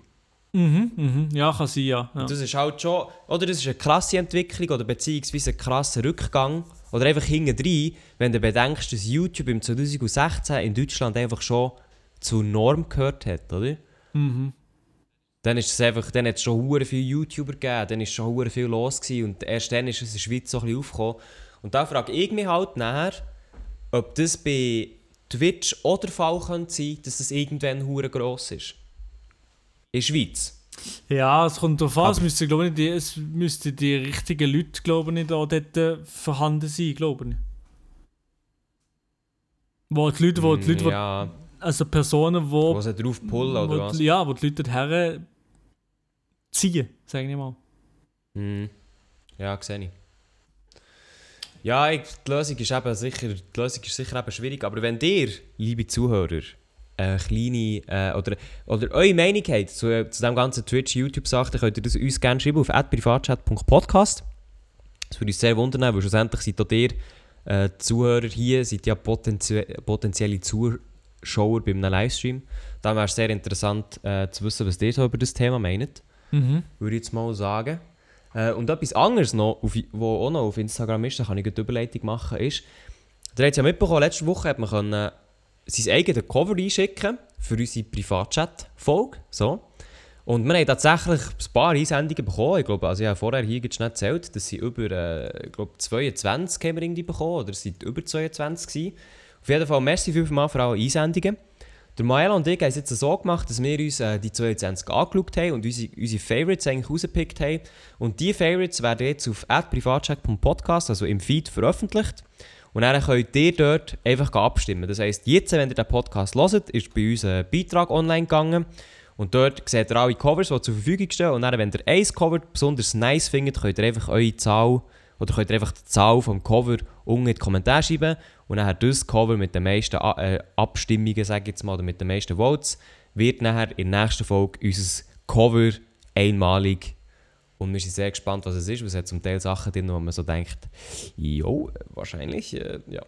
Mhm, mhm, ja, kann sein, ja. ja. Das ist halt schon, oder das ist eine krasse Entwicklung oder beziehungsweise ein krasser Rückgang. Oder einfach hintendrein, wenn du bedenkst, dass YouTube im 2016 in Deutschland einfach schon zur Norm gehört hat, oder? Mhm. Dann ist es einfach, dann hat es schon hure viele YouTuber gegeben, dann ist schon hure viel los gewesen und erst dann ist es in der Schweiz so ein bisschen aufgekommen. Und da frage ich mich halt nachher, ob das bei Twitch auch der Fall könnte sein, dass das irgendwann hure gross ist. In der Schweiz. Ja, es kommt darauf an, es Aber- müsste, glaube ich, die, es müssten die richtigen Leute, glaube ich, da dort äh, vorhanden sein, glaube ich. Wo die Leute, wo die Leute, wo, ja, also Personen, wo sie drauf pullen oder was? die- ja, wo die Leute dorthin ziehen, sage ich mal. Mhm. Ja, sehe ich. Ja, ich, die Lösung ist eben sicher, die Lösung ist sicher eben schwierig, aber wenn ihr, liebe Zuhörer, eine kleine, äh, oder, oder eure Meinung habt zu, zu dem ganzen Twitch-YouTube-Sachen, dann könnt ihr das uns gerne schreiben auf privatchat.podcast. Das würde uns sehr wundern, weil schlussendlich seid auch ihr äh, Zuhörer hier, seid ja potenzie potenzielle Zuschauer bei einem Livestream. Dann wäre es sehr interessant äh, zu wissen, was ihr so über das Thema meint Mhm. würde ich jetzt mal sagen. Äh, und etwas anderes noch, auf, wo auch noch auf Instagram ist, da kann ich eine Überleitung machen, ist, ihr habt ja mitbekommen, letzte Woche hat man können, äh, sein eigenes Cover einschicken für unsere Privatchat-Folge. So. Und wir haben tatsächlich ein paar Einsendungen bekommen. Ich glaube, also ich habe vorher hier nicht gezählt, dass sie über äh, ich glaube, 22 haben wir irgendwie bekommen, oder es sind über 22 gewesen. Auf jeden Fall, merci vielmals für alle Einsendungen. Der Maela und ich haben es jetzt so gemacht, dass wir uns äh, die 22 angeschaut haben und unsere, unsere Favorites eigentlich rausgepickt haben. Und diese Favorites werden jetzt auf privatcheck.podcast, also im Feed, veröffentlicht. Und dann könnt ihr dort einfach abstimmen. Das heisst, jetzt, wenn ihr den Podcast hört, ist bei uns ein Beitrag online gegangen. Und dort seht ihr alle Covers, die zur Verfügung stehen. Und dann, wenn ihr ein Cover besonders nice findet, könnt ihr einfach eure Zahl oder könnt ihr einfach die Zahl vom Cover unten in die Kommentare schreiben. Und dann das Cover mit den meisten äh, Abstimmungen, sage ich jetzt mal, oder mit den meisten Votes, wird nachher in der nächsten Folge unser Cover einmalig. Und wir sind sehr gespannt, was es ist, weil es hat zum Teil Sachen drin, wo man so denkt, jo, wahrscheinlich, äh, ja.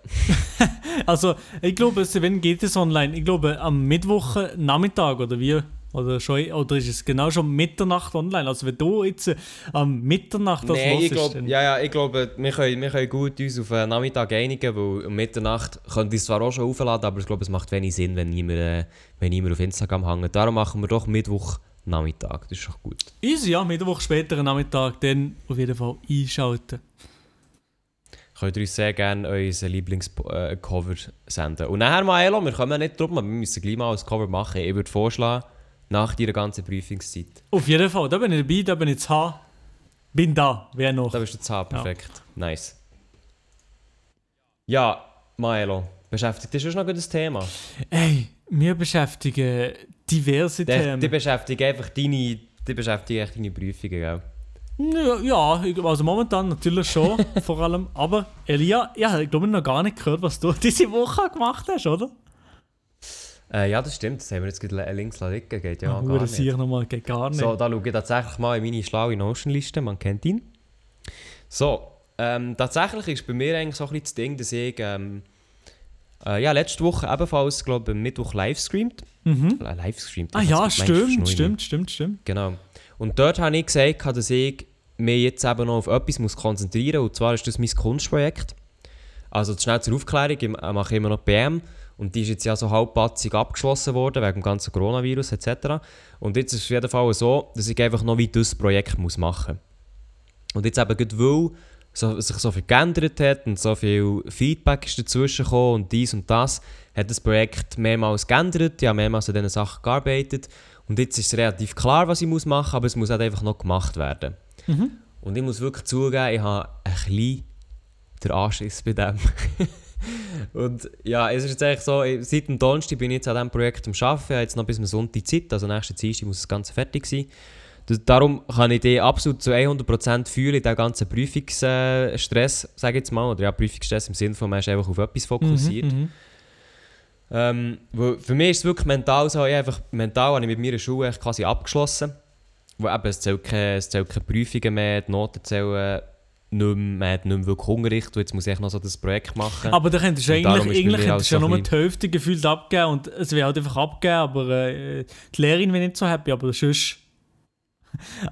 Also, ich glaube, wenn geht es online? Ich glaube, am Mittwoch äh, oder wie? Oder, schon, oder ist es genau schon Mitternacht online? Also, wenn du jetzt äh, am Mitternacht das Nein, ich glaube, dann- ja, ja, ich glaube, wir können, wir können gut uns auf einen Nachmittag einigen, weil um Mitternacht könnte ich es zwar auch schon aufladen, aber ich glaube, es macht wenig Sinn, wenn niemand, äh, wenn niemand auf Instagram hängt. Darum machen wir doch Mittwoch Nachmittag, das ist doch gut. Easy, ja, Mittwoch später Nachmittag, dann auf jeden Fall einschalten. Könnt ihr uns sehr gerne euer Lieblingscover senden. Und nachher, Maelo, wir kommen ja nicht drum, wir müssen gleich mal ein Cover machen. Ich würde vorschlagen, nach deiner ganzen Prüfungszeit. Auf jeden Fall, da bin ich dabei, da bin ich zu haben. Bin da, wer noch? Da bist du zu haben, perfekt. Nice. Ja, Maelo, beschäftigt dich schon noch das Thema? Ey, wir beschäftigen diverse Die, Themen. die beschäftigt einfach deine, die beschäftigt echt deine Prüfungen, gell? Ja, ja, also momentan natürlich schon, vor allem. Aber Elia, ja, ich glaube, ich habe noch gar nicht gehört, was du diese Woche gemacht hast, oder? Äh, ja, das stimmt. Das haben wir jetzt gerade links liegen. Geht ja Ja, gar Hure nicht. sicher nochmal, geht gar nicht. So, da schaue ich tatsächlich mal in meine schlaue Notion-Liste. Man kennt ihn. So, ähm, tatsächlich ist bei mir eigentlich so ein bisschen das Ding, dass ich ähm, äh, ja, letzte Woche ebenfalls, glaube ich, am Mittwoch live streamt. Mhm. Äh, live streamt. Ah ja, stimmt, stimmt, stimmt, stimmt. Genau. Und dort habe ich gesagt, dass ich mich jetzt eben noch auf etwas muss konzentrieren muss. Und zwar ist das mein Kunstprojekt. Also schnell zur Aufklärung, ich mache immer noch BM. Und die ist jetzt ja so halbpatzig abgeschlossen worden, wegen dem ganzen Coronavirus etc. Und jetzt ist es auf jeden Fall so, dass ich einfach noch wie das Projekt muss machen muss. Und jetzt eben gerade weil so, sich so viel geändert hat und so viel Feedback ist dazwischen gekommen und dies und das, hat das Projekt mehrmals geändert, habe mehrmals an diesen Sachen gearbeitet und jetzt ist es relativ klar, was ich muss machen muss, aber es muss halt einfach noch gemacht werden. Mhm. Und ich muss wirklich zugeben, ich habe ein bisschen den Anschiss bei dem. und ja, es ist jetzt eigentlich so, seit dem Donnerstag bin ich jetzt an diesem Projekt am Arbeiten, ich habe jetzt noch bis zum Sonntag Zeit, also nächste Dienstag muss das Ganze fertig sein. Darum kann ich die absolut zu 100% fühlen, den ganzen Prüfungsstress, sage ich jetzt mal, oder ja, Prüfungsstress im Sinne von, man ist einfach auf etwas fokussiert. Mhm, mhm. Ähm, für mich ist es wirklich mental so, ich einfach, mental habe ich mit meiner Schule quasi abgeschlossen. Wo eben, es zählt keine, es zählt keine Prüfungen mehr, die Noten zählen nicht mehr, man hat nicht mehr wirklich Unterricht und jetzt muss ich noch so das Projekt machen. Aber da könntest du eigentlich, eigentlich könntest du ja nur die Hälfte gefühlt abgeben und es wäre halt einfach abgeben, aber äh, die Lehrerin wäre nicht so happy, aber sonst...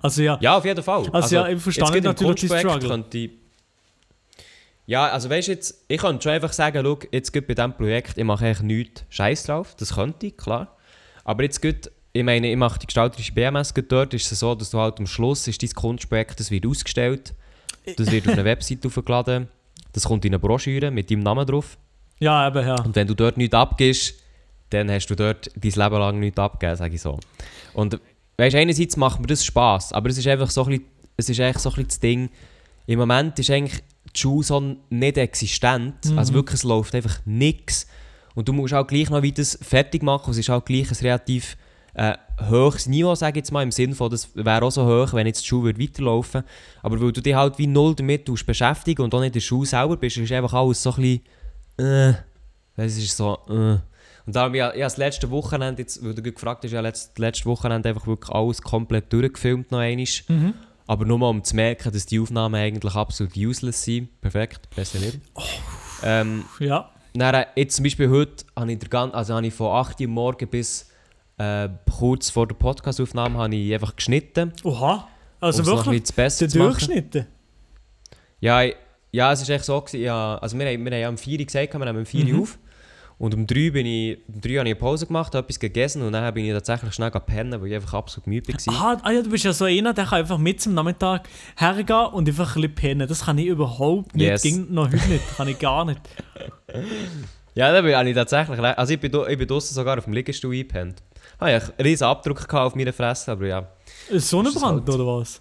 Also ja, ja, auf jeden Fall. Also ja, ich verstehe natürlich die Struggle. Ja, also weißt du jetzt, ich könnte schon einfach sagen, schau, jetzt gerade bei diesem Projekt, ich mache eigentlich nichts Scheiß drauf, das könnte ich, klar. Aber jetzt gut, ich meine, ich mache die gestalterische BMS dort, ist es so, dass du halt am Schluss ist dein Kunstprojekt, das wird ausgestellt, das wird auf eine Website aufgeladen, das kommt in eine Broschüre mit deinem Namen drauf. ja, eben, ja. Und wenn du dort nichts abgibst, dann hast du dort dein Leben lang nichts abgegeben, sage ich so. Und weißt du, einerseits macht mir das Spass, aber es ist einfach so ein bisschen, es ist eigentlich so ein bisschen das Ding, im Moment ist eigentlich die Schule so nicht existent, Mhm. also wirklich, es läuft einfach nichts. Und du musst auch gleich noch weiter fertig machen. Es ist auch gleich ein relativ äh, hohes Niveau, sage ich jetzt mal, im Sinne von, das wäre auch so hoch, wenn jetzt die Schule würde weiterlaufen Aber weil du dich halt wie null damit beschäftigen und auch nicht in der Schule selber bist, ist einfach alles so ein bisschen, äh, es ist so, äh. Und darum, ich, ich habe das letzte Wochenende, jetzt, weil du gefragt hast, ja letzte, letzte Wochenende einfach wirklich alles komplett durchgefilmt noch einmal. Mhm. Aber nur mal um zu merken, dass die Aufnahmen eigentlich absolut useless sind. Perfekt, besser nicht. Ähm, Ja. dann, äh, jetzt zum Beispiel heute habe ich, der gan- also habe ich von 8 Uhr morgens bis äh, kurz vor der Podcastaufnahme habe ich einfach geschnitten. Oha. Also noch wirklich bisschen besser der zu machen. Durchschnitt. Ja, ich, ja, es ist echt so. Gewesen, ja, also wir, haben- wir haben ja um 4 Uhr gesagt, wir nehmen um 4 Uhr Mhm. auf. Und um 3 bin ich, um 3 habe ich eine Pause gemacht, habe etwas gegessen und dann bin ich tatsächlich schnell pennen, weil ich einfach absolut müde war. Ah, ah ja, du bist ja so einer, der kann einfach mit zum Nachmittag hergehen und einfach ein bisschen pennen. Das kann ich überhaupt nicht. Yes. Ging noch heute nicht. Kann ich gar nicht. Ja, da bin ich tatsächlich. Also ich bin, ich bin draussen sogar auf dem Liegestuhl eingepennt. Ah, ja, einen riesen Abdruck auf meiner Fresse, aber ja. Sonnenbrand halt- oder was?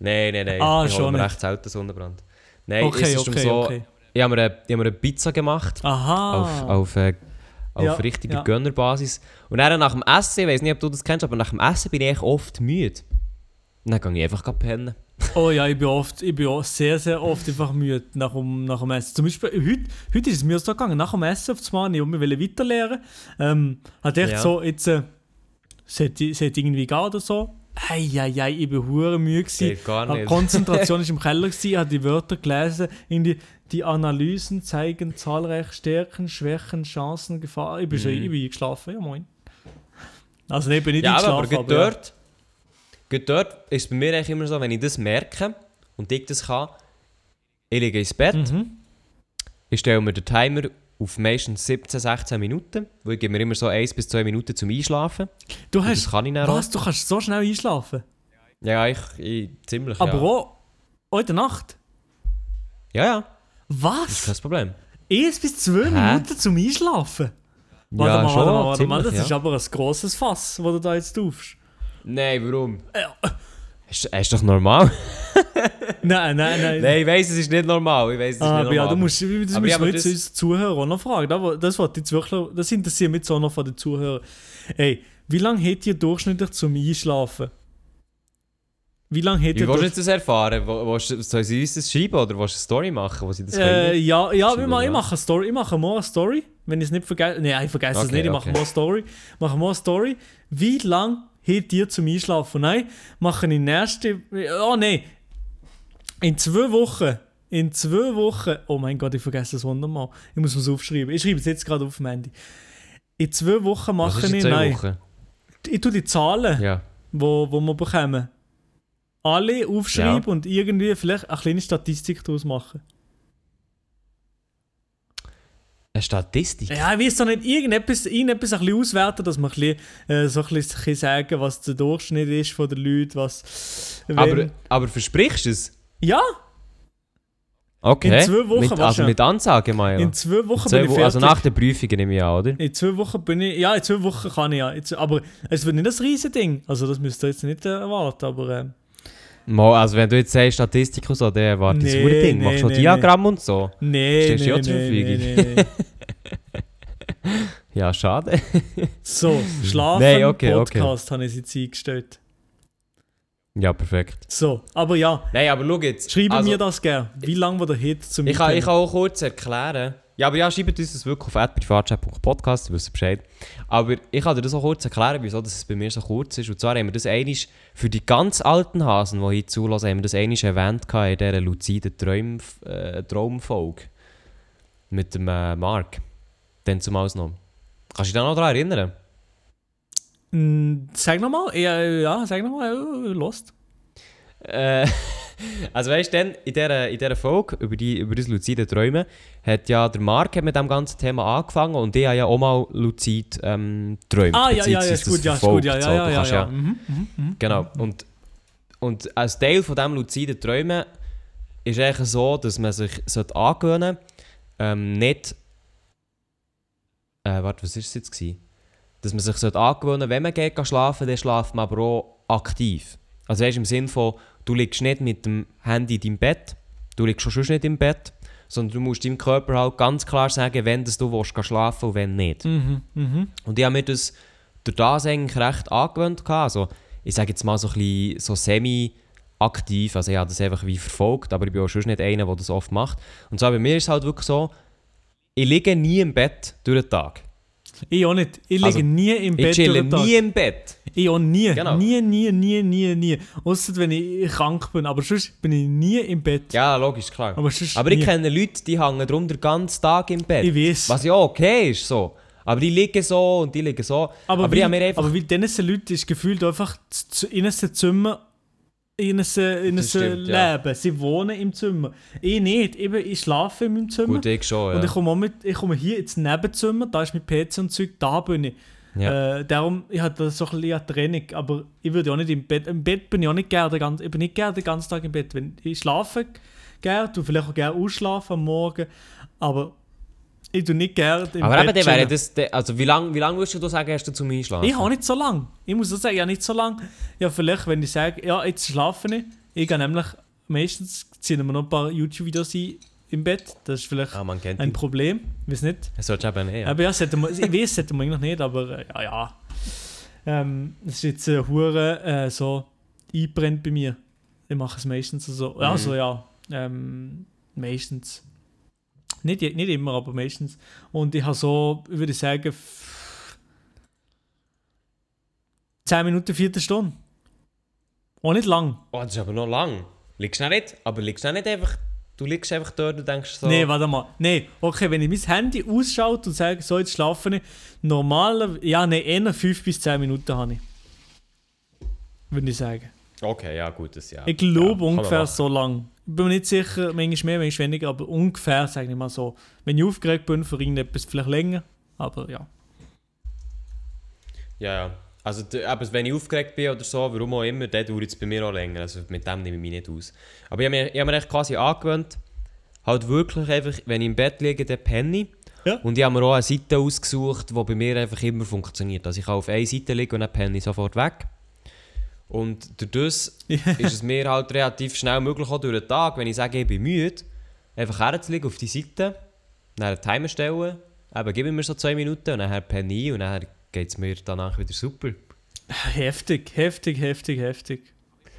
Nein, nein, nein. Ah, ich schon nicht. recht selten Sonnenbrand. Nein, Okay, es ist okay, so, okay. Ich habe mir, eine, ich habe mir eine Pizza gemacht. Aha. Auf, auf, äh, auf Ja, richtiger ja. Gönnerbasis. Und dann nach dem Essen, ich weiß nicht, ob du das kennst, aber nach dem Essen bin ich echt oft müde. Und dann gehe ich einfach pennen. Oh ja, ich bin oft, ich bin auch sehr, sehr oft einfach müde nach dem, nach dem Essen. Zum Beispiel, heute, heute ist es mir so gegangen, nach dem Essen auf das Mal, ich wollte weiterlernen. Ähm, hat echt Ja. so, jetzt, äh, sollte irgendwie gehen oder so. Eieiei, ich bin hure müde gewesen. Gar Die nicht. Konzentration ist im Keller gewesen, ich habe die Wörter gelesen, irgendwie, die Analysen zeigen zahlreiche Stärken, Schwächen, Chancen, Gefahren. Ich bin schon, ich bin eingeschlafen, ja moin. Also nicht, bin nicht Mhm. Ja, aber, aber eingeschlafen, gerade aber, dort, dort ist es bei mir eigentlich immer so, wenn ich das merke und ich das kann, ich liege ins Bett. Mhm. ich stelle mir den Timer auf meistens 17, 16 Minuten, weil ich gebe mir immer so 1 bis 2 Minuten zum Einschlafen. Du Und das hast, kann ich dann auch. was, du kannst so schnell einschlafen? Ja, ich, ich ziemlich, Aber ja. auch, auch in der Nacht? Ja, ja, das ist Was? kein Problem. Eins bis zwei Hä? Minuten zum Einschlafen? Warte ja, mal, schon, warte mal, warte mal, das ja. ist aber ein grosses Fass, das du da jetzt tust. Nein, warum? Ja. Ist, ist doch normal? Nein, nein, nein. Nein, ich weiss, es ist nicht normal. Ich weiss, es ist Ah, nicht aber ja, normal. du musst, das Aber müssen wir jetzt das- unsere Zuhörer noch fragen. Das, das, ich jetzt wirklich, das interessiert mich auch noch von den Zuhörern. Ey, wie lange hättet ihr durchschnittlich zum Einschlafen? Wie lange hättet Wie ihr willst du jetzt das erfahren? Soll sie uns das schreiben oder willst du eine Story machen, wo sie das Äh, können? ja, ja, ich mache, ich mache eine Story. Ich mache mal eine Story. Wenn ich es nicht vergesse. Nein, ich vergesse es Okay, nicht. Ich mache okay. mal eine Story. Mache mal eine Story. Wie lange hättet ihr zum Einschlafen? Nein, mache ich nächste. Oh nein. In zwei Wochen. In zwei Wochen. Oh mein Gott, ich vergesse das wunderbar. Ich muss es aufschreiben. Ich schreibe es jetzt gerade auf Mandy. In zwei Wochen Was mache ist in ich. zwei Nein. Wochen? Ich tue die Zahlen, Ja. wo, wo wir bekommen. Alle aufschreiben und irgendwie vielleicht eine kleine Statistik daraus machen. Eine Statistik? Ja, ich weiß doch nicht, irgendetwas, irgendetwas ein bisschen auswerten, dass man ein bisschen, äh, so ein bisschen, sagen was der Durchschnitt ist von den Leuten, was... aber, aber versprichst du es? ja, Okay. In zwei Wochen, mit, Also mit Ansage mal. in zwei Wochen Zwei bin ich fertig. also nach der Prüfung nehme ich an, oder? in zwei Wochen bin ich... Ja, in zwei Wochen kann ich ja. In zwei- aber es wird nicht ein riesen Ding. Also das müsst ihr jetzt nicht erwarten, aber... Äh, Mal, also wenn du jetzt sagst Statistik und so, dann erwarte ich Nee, das nee, Ding. nee, Machst du nee, Diagramm und so? nee, Stellst du nee, ja zur nee, nee, Verfügung? nee, nee. Ja, schade. So, Schlafen, Nee, okay, Podcast habe ich jetzt eingestellt. ja, perfekt. So, aber ja, Nein, aber schau jetzt. schreiben also, mir das gerne. Wie lange der Hit zum Ich kann, ich kann auch kurz erklären. Ja, aber ja, schreibt uns das wirklich auf privatchat.podcast, ihr wisst Bescheid. Aber ich kann dir das auch kurz erklären, wieso das bei mir so kurz ist. Und zwar haben wir das einisch für die ganz alten Hasen, die hier zulassen, haben wir das einisch erwähnt in dieser luziden Traum, äh, Traumfolge. Mit dem äh, Mark. Dann zum noch. Kannst du dich da noch daran erinnern? Mm, Sag nochmal, ja, ja, sag nochmal, äh, lost. Äh, also weißt du, dann in dieser, in dieser Folge über, die, über das luzide Träumen hat ja der Mark hat mit dem ganzen Thema angefangen und ich habe ja auch mal luzid ähm, träumt. Ah, ja, ja, ja, ist gut, ja, ist gut, ja, ja, ja, Du ja, kannst ja. Mhm, mhm, mhm. Genau. Und, und als Teil von diesem luziden Träumen ist eigentlich so, dass man sich sollte angewöhnen sollte, ähm, nicht. Äh, warte, was war es jetzt? Gewesen? Dass man sich sollte angewöhnen sollte, wenn man geht schlafen dann schlaft man aber auch aktiv. Also weißt, im Sinne von, du liegst nicht mit dem Handy in deinem Bett, du liegst schon sonst nicht im Bett, sondern du musst deinem Körper halt ganz klar sagen, wenn das du willst, schlafen und wenn nicht. Mhm, mhm. Und ich habe mir das durch das eigentlich recht angewöhnt. Also, ich sage jetzt mal so ein bisschen so semi-aktiv, also ich habe das einfach wie verfolgt, aber ich bin auch schon nicht einer, der das oft macht. Und zwar bei mir ist es halt wirklich so, ich liege nie im Bett durch den Tag. Ich auch nicht. Ich liege Also, nie im Ich Bett. chille den Tag. nie im Bett. Ich auch nie. Genau. Nie, nie, nie, nie, nie. Außer wenn ich krank bin. Aber sonst bin ich nie im Bett. Ja, logisch, klar. Aber, Aber ich kenne Leute, die hängen drum den ganzen Tag im Bett. Ich weiß. Was ja okay ist, so. Aber die liegen so und die liegen so. Aber, Aber ich einfach... aber wie diese Leute ist gefühlt einfach z- z- in einem Zimmer in einem, in Das einem stimmt, ja. Leben. Sie wohnen im Zimmer. Ich nicht. Eben, ich schlafe in meinem Zimmer. Gut, ich schon, Und ich ja. komme, mit, ich komme hier ins Nebenzimmer, da ist mein PC und Zeug, da bin ich. Ja. Äh, darum, ich hatte so ein bisschen Trennung, aber ich würde auch nicht im Bett, im Bett bin ich auch nicht gerne, den ganzen- ich bin nicht gerne den ganzen Tag im Bett. Wenn, ich schlafe gerne, du vielleicht auch gerne ausschlafen am Morgen, aber ich tue nicht gerne im Aber eben, dann wäre chillen. das... Also wie lange wie lang würdest du sagen, hast du zum Einschlafen? Ich habe nicht so lange. Ich muss auch sagen, habe nicht so lange. Ja, vielleicht, wenn ich sage, ja, jetzt schlafe ich. Ich gehe nämlich, meistens ziehen wir noch ein paar YouTube-Videos ein im Bett. Das ist vielleicht Ah, ein ihn. Problem. Ich weiß nicht. Das solltest du eben nicht. Ja. Aber ja, sollte man, ich weiß, sollte man eigentlich nicht, aber äh, ja, ja. Ähm, das ist jetzt äh, hure äh, so einbrennt bei mir. Ich mache es meistens so. Mhm. Also ja, ähm, meistens. Nicht, nicht immer, aber meistens. Und ich habe so, ich würde sagen, f- 10 Minuten, Viertelstunde. Auch nicht lang. Oh, das ist aber noch lang. Liegst du nicht? Aber liegst du nicht einfach... Du liegst einfach dort und denkst so... Nee, warte mal. Nee, okay, wenn ich mein Handy ausschaut und sage, so jetzt schlafe ich, normaler, ja, nee, eher 5 bis 10 Minuten habe ich. Würde ich sagen. Okay, ja gut, das ja. Ich glaube ja, ungefähr so lang. Ich bin mir nicht sicher, manchmal mehr, manchmal weniger, aber ungefähr, sage ich mal so. Wenn ich aufgeregt bin für irgendetwas, vielleicht länger, aber ja. Ja, ja. Also, aber wenn ich aufgeregt bin oder so, warum auch immer, dann dauert es bei mir auch länger. Also mit dem nehme ich mich nicht aus. Aber ich habe mir, ich hab mir echt quasi angewöhnt, halt wirklich einfach, wenn ich im Bett liege, dann penne ich. Ja. Und ich habe mir auch eine Seite ausgesucht, die bei mir einfach immer funktioniert. Also ich kann auf einer Seite liegen und dann penne ich sofort weg. Und durch das ist es mir halt relativ schnell möglich, auch durch den Tag, wenn ich sage, ich bin müde, einfach herzulegen auf die Seite, dann einen Timer stellen, eben gebe ich mir so zwei Minuten und dann penne ich und dann geht es mir danach wieder super. Heftig, heftig, heftig, heftig.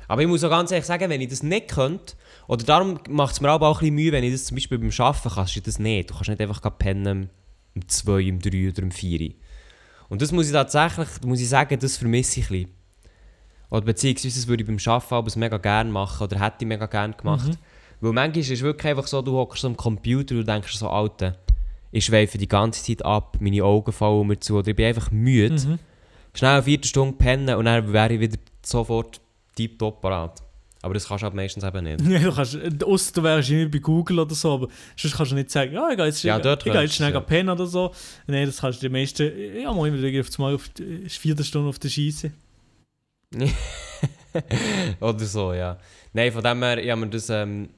Aber ich muss auch ganz ehrlich sagen, wenn ich das nicht könnte, oder darum macht es mir aber auch ein bisschen Mühe, wenn ich das zum Beispiel beim Arbeiten kannst du das nicht. Du kannst nicht einfach pennen um 2, um 3 oder um 4. Und das muss ich tatsächlich, muss ich sagen, das vermisse ich ein bisschen. Oder beziehungsweise das würde ich beim Arbeiten aber mega gerne machen oder hätte ich mega gerne gemacht. Weil manchmal ist es wirklich einfach so, du hockst am Computer und denkst so, Alter, ich schweife die ganze Zeit ab, meine Augen fallen mir zu oder ich bin einfach müde. Mhm. Schnell eine Viertelstunde pennen und dann wäre ich wieder sofort tiptop parat. Aber das kannst du halt meistens eben nicht. Ja, du kannst, äh, ausser du wärst irgendwie bei Google oder so, aber sonst kannst du nicht sagen, ja, ich gehe jetzt, Ja, ich, ich gehe jetzt schnell ja. pennen oder so. Nein, das kannst du die meisten, ja, mal immer wieder auf mal auf die ist vierte Stunde auf der Scheisse. Oder so, ja. Nein, von dem her, ja, mir das, ähm,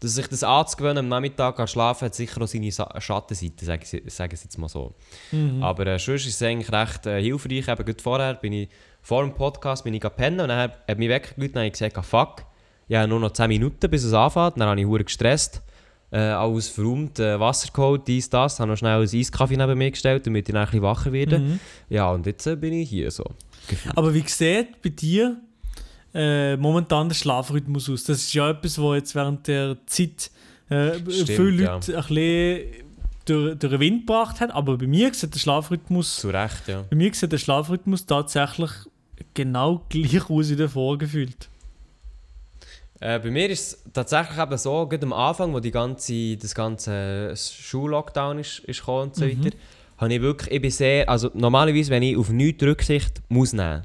dass sich das anzugewöhnen, am Nachmittag an schlafen, hat sicher auch seine Sa Schattenseite, sagen sie jetzt mal so. Mhm. Aber äh, sonst ist es eigentlich recht äh, hilfreich. Eben gerade vorher bin ich, vor dem Podcast bin ich pennen und dann hat mich weggelegt und habe ich gesagt, ah, fuck, ich habe nur noch 10 Minuten, bis es anfängt. Dann habe ich hure gestresst. Äh, alles verräumt, äh, Wasser geholt, dies, das. Habe noch schnell ein Eiskaffee neben mir gestellt, damit ich dann ein bisschen wacher werde. Mhm. Ja, und jetzt äh, bin ich hier so. Aber wie sieht bei dir äh, momentan der Schlafrhythmus aus? Das ist ja etwas, was jetzt während der Zeit äh, Stimmt, viele ja. Leute ein bisschen durch, durch den Wind gebracht hat. Aber bei mir sieht der Schlafrhythmus, Zu Recht, ja. bei mir sieht der Schlafrhythmus tatsächlich genau gleich aus wie davor gefühlt. Äh, bei mir ist es tatsächlich eben so, gerade am Anfang, wo die ganze, das ganze Schullockdown ist, ist gekommen und so weiter, habe ich wirklich, ich bin sehr, also normalerweise, wenn ich auf nichts Rücksicht muss nehmen,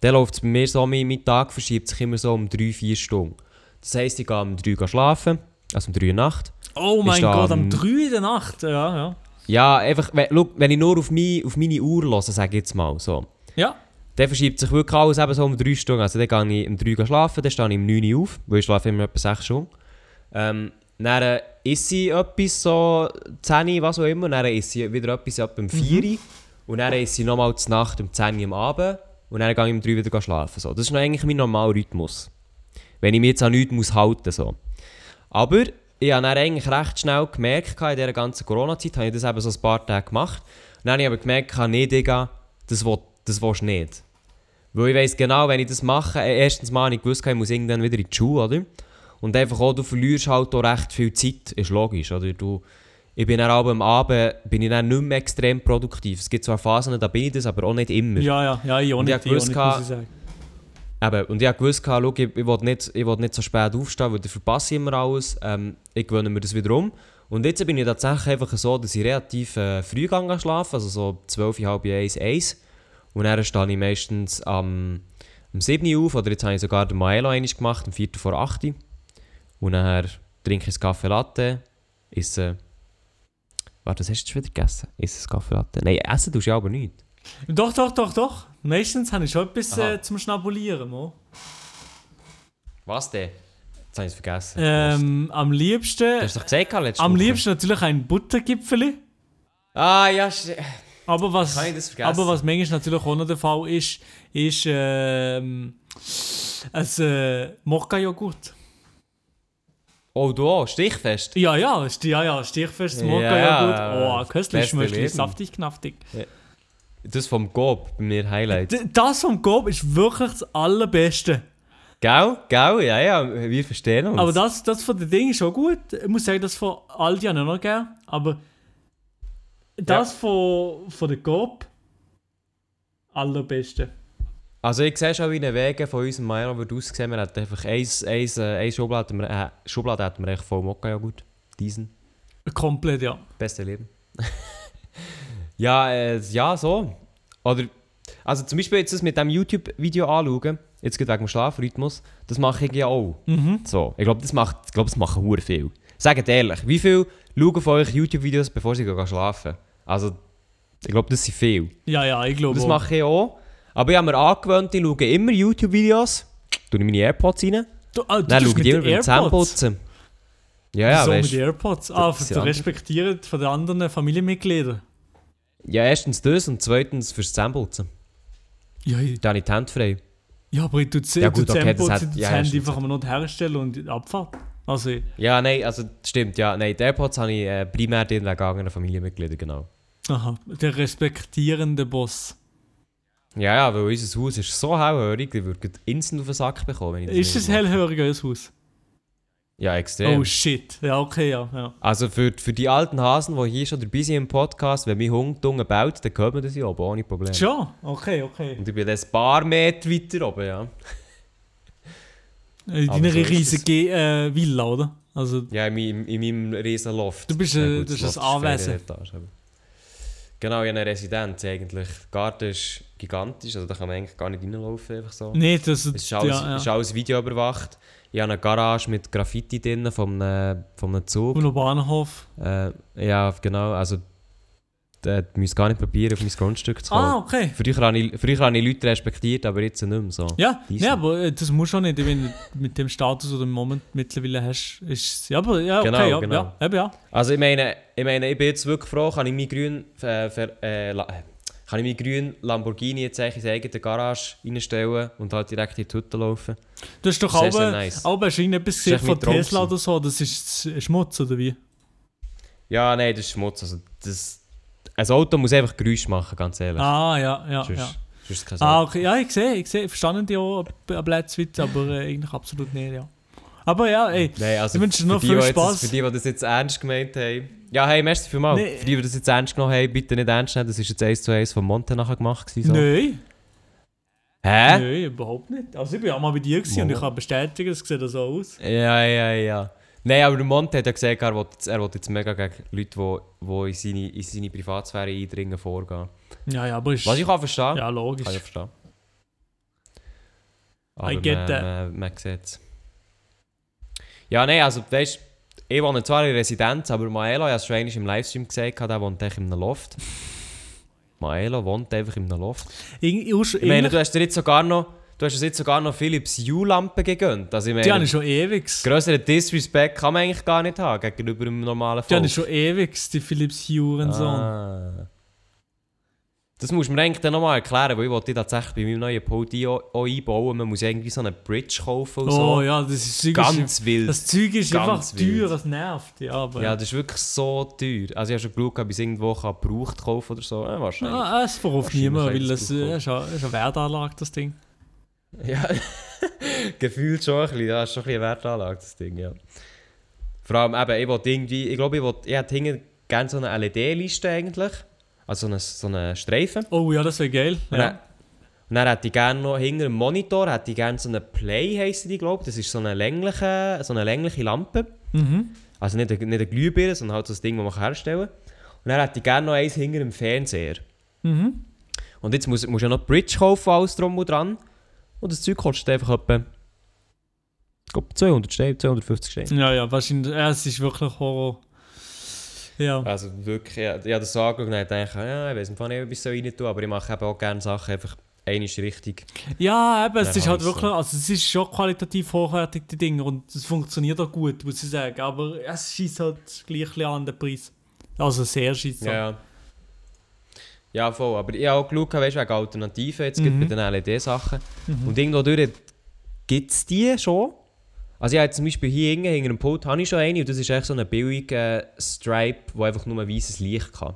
dann läuft es bei mir so, mein, mein Tag verschiebt sich immer so um 3-4 Stunden. Das heisst, ich gehe um 3 Uhr schlafen, also um 3 Uhr Nacht. Oh mein Gott, am am- 3 in der Nacht, ja, ja. Ja, einfach, wenn, schau, wenn ich nur auf, mein, auf meine Uhr höre, sage ich jetzt mal so, Ja, dann verschiebt sich wirklich alles eben so um 3 Stunden. Also dann gehe ich um 3 Uhr schlafen, dann stehe ich um 9 Uhr auf, weil ich schlafe immer etwa 6 Stunden. Ähm, dann esse ich etwas, so 10 Uhr, was auch immer, dann esse ich wieder etwas ab um 4 Uhr. Und dann esse ich nochmal zur Nacht um 10 Uhr am Abend. Und dann gehe ich um 3 Uhr wieder schlafen. So. Das ist noch eigentlich mein normaler Rhythmus. Wenn ich mich jetzt an nichts muss halten muss. So. Aber ich habe dann eigentlich recht schnell gemerkt, in dieser ganzen Corona-Zeit, habe ich das eben so ein paar Tage gemacht. Und dann habe ich aber gemerkt, nee, Digga, das, will, das willst du nicht. Weil ich weiss genau, wenn ich das mache, erstens mal habe ich gewusst, ich muss irgendwann wieder in die Schule, oder? Und einfach auch, du verlierst halt auch recht viel Zeit, ist logisch, oder? Du, ich bin dann am Abend bin ich dann nicht mehr extrem produktiv. Es gibt zwar Phasen, da bin ich das, aber auch nicht immer. Ja, ja, ja, ich auch Und ich nicht, hab ich auch nicht, gehabt- muss ich sagen. Eben, und ich habe gewusst, schau, ich, ich will nicht, ich will nicht so spät aufstehen, weil ich verpasse immer alles. Ähm, ich gewöhne mir das wieder um. Und jetzt bin ich tatsächlich einfach so, dass ich relativ äh, früh gehe schlafen, also so 12, halb 1, 1. Und dann stehe ich meistens am, am 7 Uhr auf, oder jetzt habe ich sogar den Maelo gemacht, am 4 vor 8. Und dann trinke ich einen Kaffee Latte, esse... Warte, was hast du jetzt wieder gegessen? Esse einen Kaffee Latte? Nein, essen tust du ja aber nicht. Doch, doch, doch, doch. Meistens habe ich schon etwas äh, zum Schnabulieren. Mo. Was denn? Jetzt habe ich es vergessen. Ähm, am liebsten, du hast doch gesagt, letztes am liebsten natürlich ein Buttergipfeli. Ah, ja, Aber was, aber was manchmal natürlich auch noch der Fall ist, ist ähm, ein äh, Mokka-Joghurt. Oh, du auch, stichfest. Ja, ja, sti- ja, ja, stichfestes Ja, Mokka-Joghurt. ja, Oh, köstlich, schmeckt saftig, knaftig. Das vom Gob, bei mir Highlight. D- Das vom Gob ist wirklich das Allerbeste. Gell? Gell? Ja, ja, wir verstehen uns. Aber das, das von den Dingen ist auch gut. Ich muss sagen, das von Aldi habe ich noch gern. Aber das von, von der Coop, allerbeste. Also ich sehe schon, wie ein Wege von unserem Meier würde aussehen. Wir hätten einfach eins, eins, äh, eine Schublade, hätten wir, äh, Schublade hätten wir echt voll Mokka-Joghurt. Diesen. Komplett, ja. Beste Leben. ja, äh, ja, so. Oder, also zum Beispiel jetzt das mit dem YouTube-Video anschauen, jetzt geht wegen dem Schlafrhythmus, das mache ich ja auch. Mhm. So, ich glaube, das, macht, ich glaub, das machen hure viel. Sagt ehrlich, wie viel schauen von euch YouTube-Videos, bevor sie gehen schlafen? Also, ich glaube, das sind viel. Ja, ja, ich glaube Das mache ich auch. Aber ich habe mir angewöhnt, ich schaue immer YouTube-Videos, tue ich meine AirPods rein, Du, ah, du dann schaue ich mit immer den beim Zähneputzen. Ja, ja, Wieso mit weißt den AirPods? Ah, für andere. respektieren von den anderen Familienmitgliedern. Ja, erstens das und zweitens fürs Zähneputzen. Ja, ich- Da habe ich die Hände frei. ja aber ich tue das, Ja, gut, das, okay, das hat- das ja, Handy einfach mal noch herstellen und Abfahrt. Also, Ja, nein, also das stimmt, ja. Nein, die AirPods habe ich äh, primär drin wegen anderen Familienmitgliedern, genau. aha, der respektierende Boss. Ja, ja, weil unser Haus ist so hellhörig, ich würde instant auf den Sack bekommen, wenn ich das Ist es hellhörig, euer Haus? Ja, extrem. Oh shit. Ja, okay, ja. ja. Also für, für die alten Hasen, die hier schon dabei sind im Podcast, wenn mein Hund dunge baut, dann man das ja oben, ohne Probleme. Schon? Okay, okay. Und ich bin dann ein paar Meter weiter oben, ja. In deiner riesigen äh, Villa, oder? Also, Ja, in meinem, in meinem riesen Loft. Du bist, Ja, äh, gut, das ist ein Anwesen. Etage, Genau, ja, eine Residenz eigentlich. Der Garten ist gigantisch, also da kann man eigentlich gar nicht reinlaufen, einfach so. nee, das Es ist alles, ja, ist ja. alles Video überwacht. Ich habe eine Garage mit Graffiti drin vom, vom einem Zug. Noch Bahnhof. Äh, ja, genau, also da müsst gar nicht probieren, auf mein Grundstück zu kommen. Ah, okay. Früher habe ich, früher habe ich Leute respektiert, aber jetzt nicht mehr so. Ja, nee, aber äh, das muss schon nicht, wenn du mit dem Status oder im Moment mittlerweile hast, ist ja, aber ja, okay, Genau, ja, genau. ja, eben, ja. Also ich meine, ich meine, ich bin jetzt wirklich froh, kann ich meinen grünen, äh, äh, äh, kann ich meinen grünen Lamborghini jetzt eigentlich in die eigene Garage reinstellen und halt direkt in die Hütte laufen. Du hast doch Sehr, auch, sehr äh, nice. auch hast du irgendetwas ist gesehen von Tesla oder so, das ist Schmutz oder wie? Ja, nein, das ist Schmutz. Also das, ein Auto muss einfach Geräusch machen, ganz ehrlich. Ah, ja, ja, sonst, ja. sonst kein Ah, okay, ja, ich sehe, ich sehe, verstanden die auch ab- ab Letzwitz, aber äh, eigentlich absolut nicht, ja. Aber ja, ey, Nein, also Ich wünsche dir noch viel Spaß. Für die, die das jetzt ernst gemeint haben. Ja, hey, merci vielmals. Nee. Für die, die das jetzt ernst genommen haben, bitte nicht ernst nehmen. Das ist jetzt eins zu eins von Monte nachher gemacht. gewesen, So. nein, Hä? nein, überhaupt nicht. Also ich bin auch mal bei dir gewesen und ich kann bestätigen, es sieht so aus. Ja, ja, ja. Nein, aber der Monte hat ja gesagt, er will jetzt, er will jetzt mega gegen Leute, die, die in, seine, in seine Privatsphäre eindringen, vorgehen. Ja, ja, aber ist... Was ich kann verstehen. ja, logisch. Kann ich verstehen. I Aber get man, that. man, man sieht es. Ja, nein, also weißt ich wohne zwar in Residenz, aber Maelo, ich habe es schon im Livestream gesagt, der wohnt echt in einem Loft. Maelo wohnt einfach in einem Loft. Ich, ich, Ich meine, du hast dir jetzt sogar noch, du hast dir jetzt sogar noch Philips Hue-Lampe gegönnt. Also ich die habe meine, ich schon ewig. grösseren Disrespect kann man eigentlich gar nicht haben gegenüber einem normalen Die habe Volk. ich schon ewig, die Philips Hue und so. Ah. Das muss mir eigentlich dann nochmal erklären, weil ich wollte die tatsächlich bei meinem neuen Pult auch, einbauen. Man muss irgendwie so eine Bridge kaufen und so. Oh ja, das ist Zeug Ganz ist, wild. Das Zeug ist Ganz einfach wild. teuer, das nervt. Ja, aber Ja, das ist wirklich so teuer. Also ich habe schon geschaut, ob ich es irgendwo gebraucht kaufen oder so. Ja, wahrscheinlich. Ah, es verruft Wahrscheinlich niemand, kann ich weil das es äh, ist ist eine Wertanlage, das Ding. Ja, gefühlt schon ein bisschen. Ja, ist schon ein bisschen eine Wertanlage, das Ding, ja. Vor allem eben, ich wollte irgendwie, ich glaube, ich, wollte, ich hätte gerne so eine LED-Liste eigentlich. Also so einen so eine Streifen. Oh ja, das wäre geil. Und, dann, Ja. und dann hätte ich gerne noch hinter dem Monitor, hätte ich gerne so eine Play, heisst die, glaube ich. Das ist so eine längliche, so eine längliche Lampe. Mhm. Also nicht, eine- nicht eine Glühbirne, sondern halt so ein Ding, das man herstellen kann. Und dann hätte ich gerne noch eins hinter dem Fernseher. Mhm. Und jetzt musst musst du ja noch Bridge kaufen, alles drum und dran. Und das Zeug kostet einfach etwa ich glaube 200 Steine, 250 Steine. Ja, ja, wahrscheinlich. Ja, es ist wirklich Horror. Ja. Also wirklich, ja, ich habe das angeschaut und habe gedacht, ja, ich weiß nicht, ob ich so rein tue, aber ich mache eben auch gerne Sachen einfach einmal richtig. Ja, eben, es ist halt wirklich, also es ist schon qualitativ hochwertig, die Dinge, und es funktioniert auch gut, muss ich sagen, aber es schießt halt gleich an den Preis. Also sehr schießt Ja, ja. Ja, voll. Aber ich habe auch geschaut, weißt, wegen Alternativen jetzt gibt Mhm. bei den LED-Sachen. Mhm. Und irgendwo durch gibt es die schon. Also ich habe zum Beispiel hier hinten, hinter dem Pult habe ich schon eine und das ist echt so ein billiger Stripe, der einfach nur weißes Licht kann.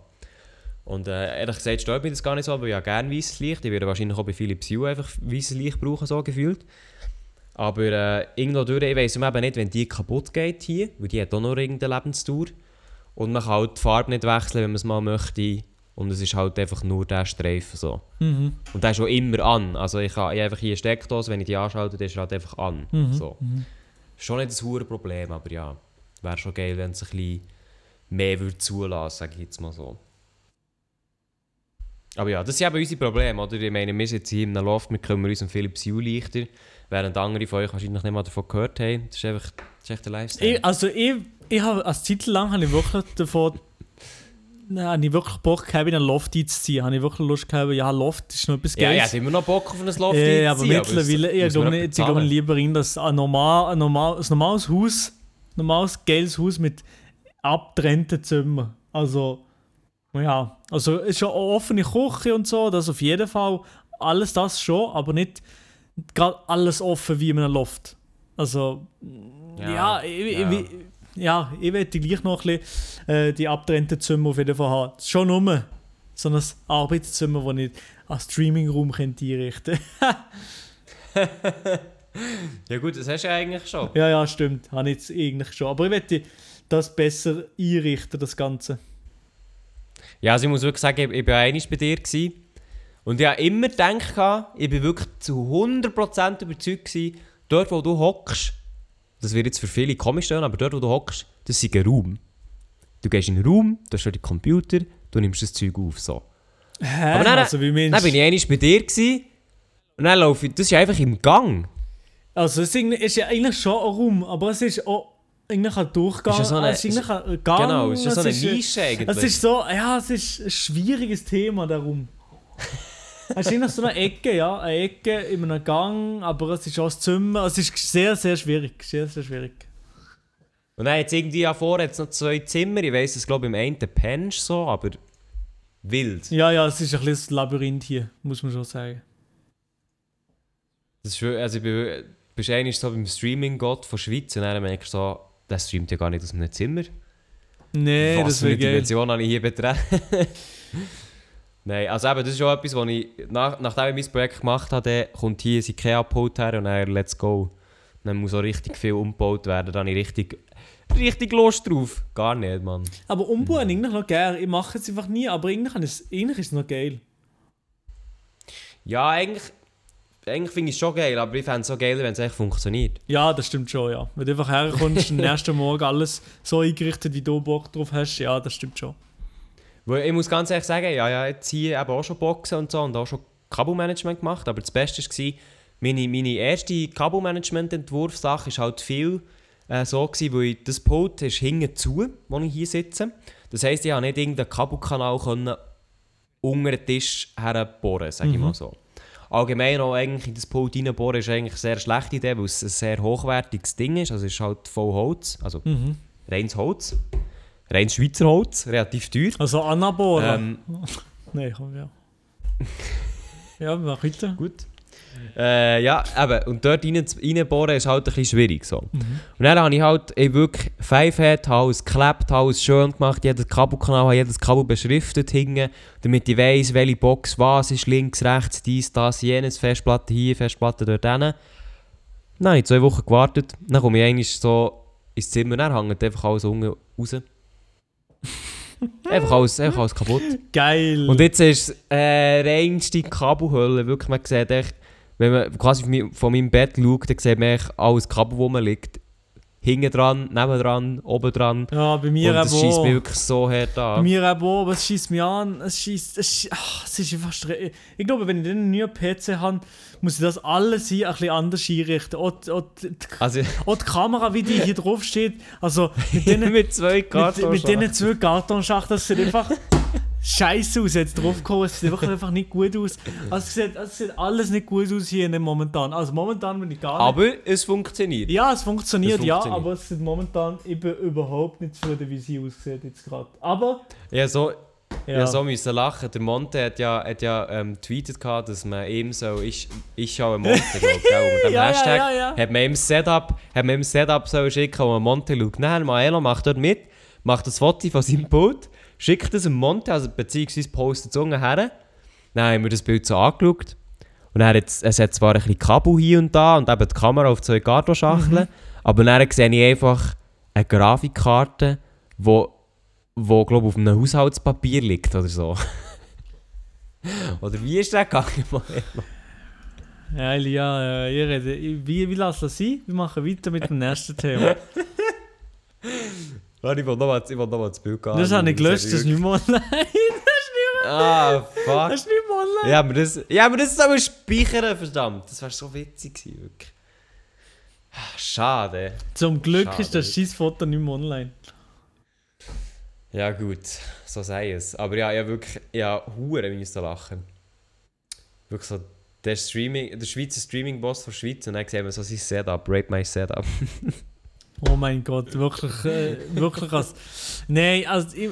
Und äh, ehrlich gesagt stört mich das gar nicht so, weil ich ja gerne weißes Licht. Ich würde wahrscheinlich auch bei Philips Hue einfach weißes Licht brauchen, so gefühlt. Aber äh, irgendwo durch, ich weiss eben nicht, wenn die kaputt geht hier, weil die hat auch noch irgendeine Lebensdauer. Und man kann halt die Farbe nicht wechseln, wenn man es mal möchte. Und es ist halt einfach nur der Streifen so. Mhm. Und der ist schon immer an. Also ich habe einfach hier eine Steckdose, wenn ich die anschalte, dann ist halt einfach an. Mhm. So. Mhm. Schon nicht ein hohes Problem, aber ja. Wäre schon geil, wenn es ein bisschen mehr würde zulassen, sage ich jetzt mal so. Aber ja, das sind eben unsere Probleme, oder? Ich meine, wir sind jetzt hier in einem Loft, wir kümmern uns um Philips Hue Lichter, während andere von euch wahrscheinlich nicht mal davon gehört haben. Das ist einfach das ist echt der Lifestyle. Ich, also ich, ich habe als Zeit lang habe ich wirklich davon Nein, habe ich wirklich Bock gehabt, in einen Loft einzuziehen. Habe ich wirklich Lust gehabt, ja, Loft ist noch etwas ja, Geiles. ich hätte immer noch Bock auf ein Loft Ja, aber einzuziehen, mittlerweile, es ich glaube lieber in das ein, normal, ein, normal, ein normales Haus, ein normales geiles Haus mit abgetrennten Zimmern. Also, ja, also ist schon eine offene Küche und so, das auf jeden Fall. Alles das schon, aber nicht gerade alles offen wie in einem Loft. Also, ja, ich, ja. Ich, ja, ich werde gleich noch ein bisschen äh, die abgetrennten Zimmer auf jeden Fall haben. Schon nur so ein Arbeitszimmer, das ich als Streamingraum könnte einrichten Ja gut, das hast du ja eigentlich schon. Ja, ja, stimmt. Habe ich jetzt eigentlich schon. Aber ich werde das besser einrichten, das Ganze. Ja, also ich muss wirklich sagen, ich, ich war einmal bei dir gewesen, und ich habe immer gedacht, ich bin wirklich zu 100% überzeugt gewesen, dort wo du hockst, das wird jetzt für viele komisch sein, aber dort wo du hockst, das ist ein Raum. Du gehst in einen Raum, du hast dort den Computer, du nimmst das Zeug auf, so. Hä? Aber dann, also, wie dann bin ich einmal bei dir gewesen, und dann laufe ich, das ist einfach im Gang. Also, es ist ja eigentlich schon ein Raum, aber es ist auch eigentlich ein Durchgang. Ist so eine- es ist eigentlich ein Gang. Genau, es ist so eine es ist, Nische eigentlich. Es ist so, ja, es ist ein schwieriges Thema, der Raum. Es ist eigentlich so eine Ecke, ja, eine Ecke in einem Gang, aber es ist auch das Zimmer. Es ist sehr, sehr schwierig, sehr, sehr schwierig. Und dann jetzt irgendwie ja vor, jetzt noch zwei Zimmer, ich weiss, es glaube im einen pennst so, aber wild. Ja, ja, es ist ein bisschen ein Labyrinth hier, muss man schon sagen. Das ist, also ich bin, bist eigentlich so beim Streaming-Gott von Schweiz und dann merkst du so, der streamt ja gar nicht aus einem Zimmer. Nee, Was das wäre geil. Dimension habe ich hier betreten? Nein, also eben, das ist schon etwas, wo ich, nach, nachdem ich mein Projekt gemacht habe, kommt hier ein Ikea-Pult her und dann let's go. Dann muss auch richtig viel umgebaut werden, dann habe ich richtig, richtig Lust drauf. Gar nicht, Mann. Aber umbauen eigentlich noch geil. Ich mache es einfach nie, aber eigentlich, es- eigentlich ist es noch geil. Ja, eigentlich, eigentlich finde ich es schon geil, aber ich fände es so geil, wenn es echt funktioniert. Ja, das stimmt schon, ja. Wenn du einfach herkommst und am nächsten Morgen alles so eingerichtet, wie du Bock drauf hast, ja, das stimmt schon. Ich muss ganz ehrlich sagen, ja, ja, jetzt hier eben auch schon Boxen und so und auch schon Kabelmanagement gemacht, aber das Beste war, meine, meine erste Kabelmanagement-Entwurfssache war halt viel äh, so, gewesen, weil das Pult ist hinten zu, wo ich hier sitze. Das heisst, ich konnte nicht irgendeinen Kabelkanal können unter den Tisch herbohren, sage ich mal so. Allgemein auch eigentlich in das Pult reinbohren ist eigentlich eine sehr schlechte Idee, weil es ein sehr hochwertiges Ding ist. Also es ist halt voll Holz, also Mhm. reines Holz. Reines Schweizer Holz, relativ teuer. Also Anabola. Ähm, Nein, komm, ja. Ja, mach weiter. Gut. Äh, ja, eben. Und dort rein, reinbohren ist halt ein bisschen schwierig. So. Mhm. Und dann habe ich halt ey, wirklich Fivehead, habe alles geklebt, alles schön gemacht, jedes Kabelkanal, habe jedes Kabel beschriftet hingen, damit ich weiss, welche Box was ist, links, rechts, dies, das, jenes, Festplatte hier, Festplatte dort hin. Dann habe ich zwei Wochen gewartet, dann komme ich eigentlich so ins Zimmer, dann hängt einfach alles unten raus. Einfach, alles, einfach alles kaputt. Geil. Und jetzt ist es äh, reinste Kabelhölle. Wirklich, man sieht echt, wenn man quasi von meinem- Bett schaut, dann sieht man echt alles Kabel, wo man liegt. Hinten dran, neben dran, oben dran. ja, bei mir Und das eben schießt auch. mich wirklich so hart Bei an. mir eben aber es schießt mich an. Es schießt. Es, ach, es ist einfach stre- Ich glaube, wenn ich dann einen neuen PC habe, muss ich das alles hier ein bisschen anders einrichten. Auch, die- auch, die, Also auch die Kamera, wie die hier drauf steht. Also mit denen, mit, mit zwei mit Kartons. denen zwei Kartonschachteln, das sieht einfach scheiße aus. Jetzt drauf gekommen, es sieht wirklich einfach nicht gut aus. Also es sieht, es sieht alles nicht gut aus hier momentan. Also momentan bin ich gar nicht. Aber es funktioniert. Ja, es funktioniert, Es ja, funktioniert. aber es sieht momentan ich bin überhaupt nicht zufrieden, wie sie aussieht jetzt gerade. Aber Ja, so, ja, ja. so müssen lachen. Der Monte hat ja, hat ja ähm, tweetet, gehabt, dass man ihm so, ich, ich schaue Monte, glaube ich? Und dem Ja, ja, Hashtag ja, ja. hat man ihm Setup, hat man ihm Setup so schicken, wo man Monte schaut. Nein, Maelo macht dort mit, macht das Foto von seinem Bild, schickt es dem Monte, also beziehungsweise postet es unten her. Dann haben wir das Bild so angeschaut. Und dann hat es, es hat zwar ein bisschen Kabel hier und da und eben die Kamera auf zwei Kartonschachteln, aber dann sehe ich einfach eine Grafikkarte, wo, wo glaube auf einem Haushaltspapier liegt oder so. oder wie ist das gegangen? ja, Elia, äh, ihr redet, wie, wie lassen das sein? Wir machen weiter mit dem nächsten Thema. Warte, ich will noch mal, ich will noch das Bild gehen. Das habe ich gelöscht, das ist nicht mehr online. Ah, fuck. Das ist nicht mehr online. Ja, aber das, ja, aber das soll speichern, verdammt. Das wäre so witzig gewesen, wirklich. Ah, Schade. Zum Glück Schade. ist das Scheißfoto nicht mehr online. Ja gut, so sei es. Aber ja, ja wirklich, ja, hure müssen lachen. Wirklich so, der Streaming, der Schweizer Streaming-Boss der Schweiz und dann sehen wir so sein Setup, Rape My Setup. Oh mein Gott, wirklich, äh, wirklich als... Nein, also ich,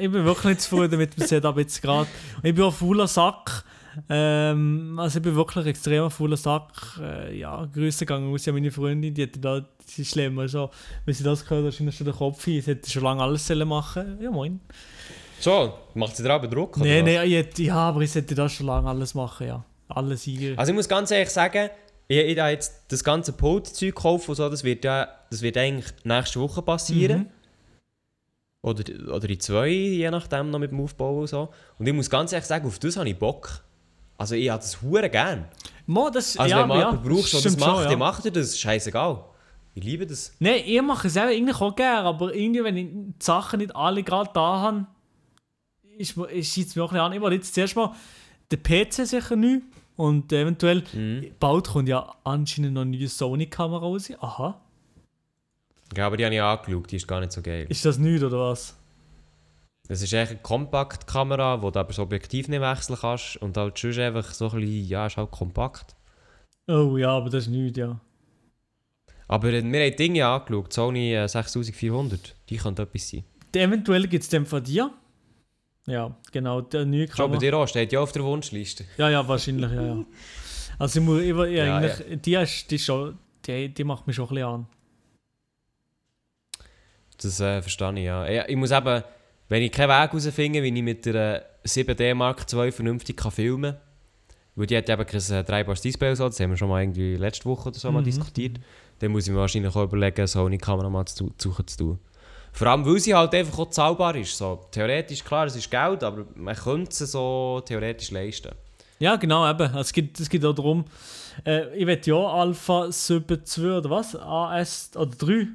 ich bin wirklich nicht zufrieden mit dem Setup jetzt gerade. Ich bin auch fauler Sack. Ähm, also ich bin wirklich ein extremer fauler Sack. Äh, ja, Grüße gegangen aus an meine Freundin, die hätte da, sie ist schlimm, also, wenn sie das gehört hat, ihnen schon der Kopf hin. Sie hätte schon lange alles sollen machen Ja, moin. Schon, macht sie aber Druck? Nein, nein, ja, aber ich hätte das schon lange alles machen, ja. Alles hier. Also ich muss ganz ehrlich sagen, ich, ich habe jetzt das ganze Pult-Zeug gekauft und so, das wird, ja, das wird eigentlich nächste Woche passieren. Mhm. Oder, oder in zwei, je nachdem, noch mit dem Aufbau und so. Und ich muss ganz ehrlich sagen, auf das habe ich Bock. Also ich habe das hure gern. Mo, das, Also ja, wenn man ja, jemanden braucht, der das macht, ja. dann macht er das. Scheißegal. Ich liebe das. Nein, ich mache es auch eigentlich auch gerne, aber irgendwie, wenn ich die Sachen nicht alle gerade da habe, ist, ist es mir auch bisschen an. Ich wollte jetzt zuerst mal den PC sicher neu und eventuell, Mhm. bald kommt ja anscheinend noch eine neue Sony-Kamera raus. Aha. Ja, aber die habe ich angeschaut, die ist gar nicht so geil. Ist das nicht oder was? Das ist echt eine Kompaktkamera, wo du aber das Objektiv nicht wechseln kannst. Und halt schon einfach so ein bisschen, ja, ist halt kompakt. Oh ja, aber das ist nichts, ja. Aber äh, wir haben Dinge angeschaut, Sony äh, 6400, die könnte etwas sein. Eventuell gibt es den von dir. Ja, genau, der neue Schon bei dir auch, steht ja auf der Wunschliste. Ja, ja, wahrscheinlich, ja, ja. Also ich muss, ich, will- ja, Ja, eigentlich, Die, ist, die, ist schon, die, die macht mich schon ein bisschen an. Das äh, verstehe ich, ja. ja. Ich muss eben, wenn ich keinen Weg herausfinde, wie ich mit der 7D Mark II vernünftig kann filmen kann, weil die hat eben kein äh, dreibares Display, so, das haben wir schon mal irgendwie letzte Woche oder so mal Mhm. diskutiert, dann muss ich mir wahrscheinlich auch überlegen, so eine Kamera mal zu zu suchen zu tun. Vor allem, weil sie halt einfach auch zahlbar ist. So, theoretisch, klar, es ist Geld, aber man könnte sie so theoretisch leisten. Ja, genau, eben. Es geht, es geht auch darum, äh, ich will ja Alpha 7 2 oder was? AS oder 3?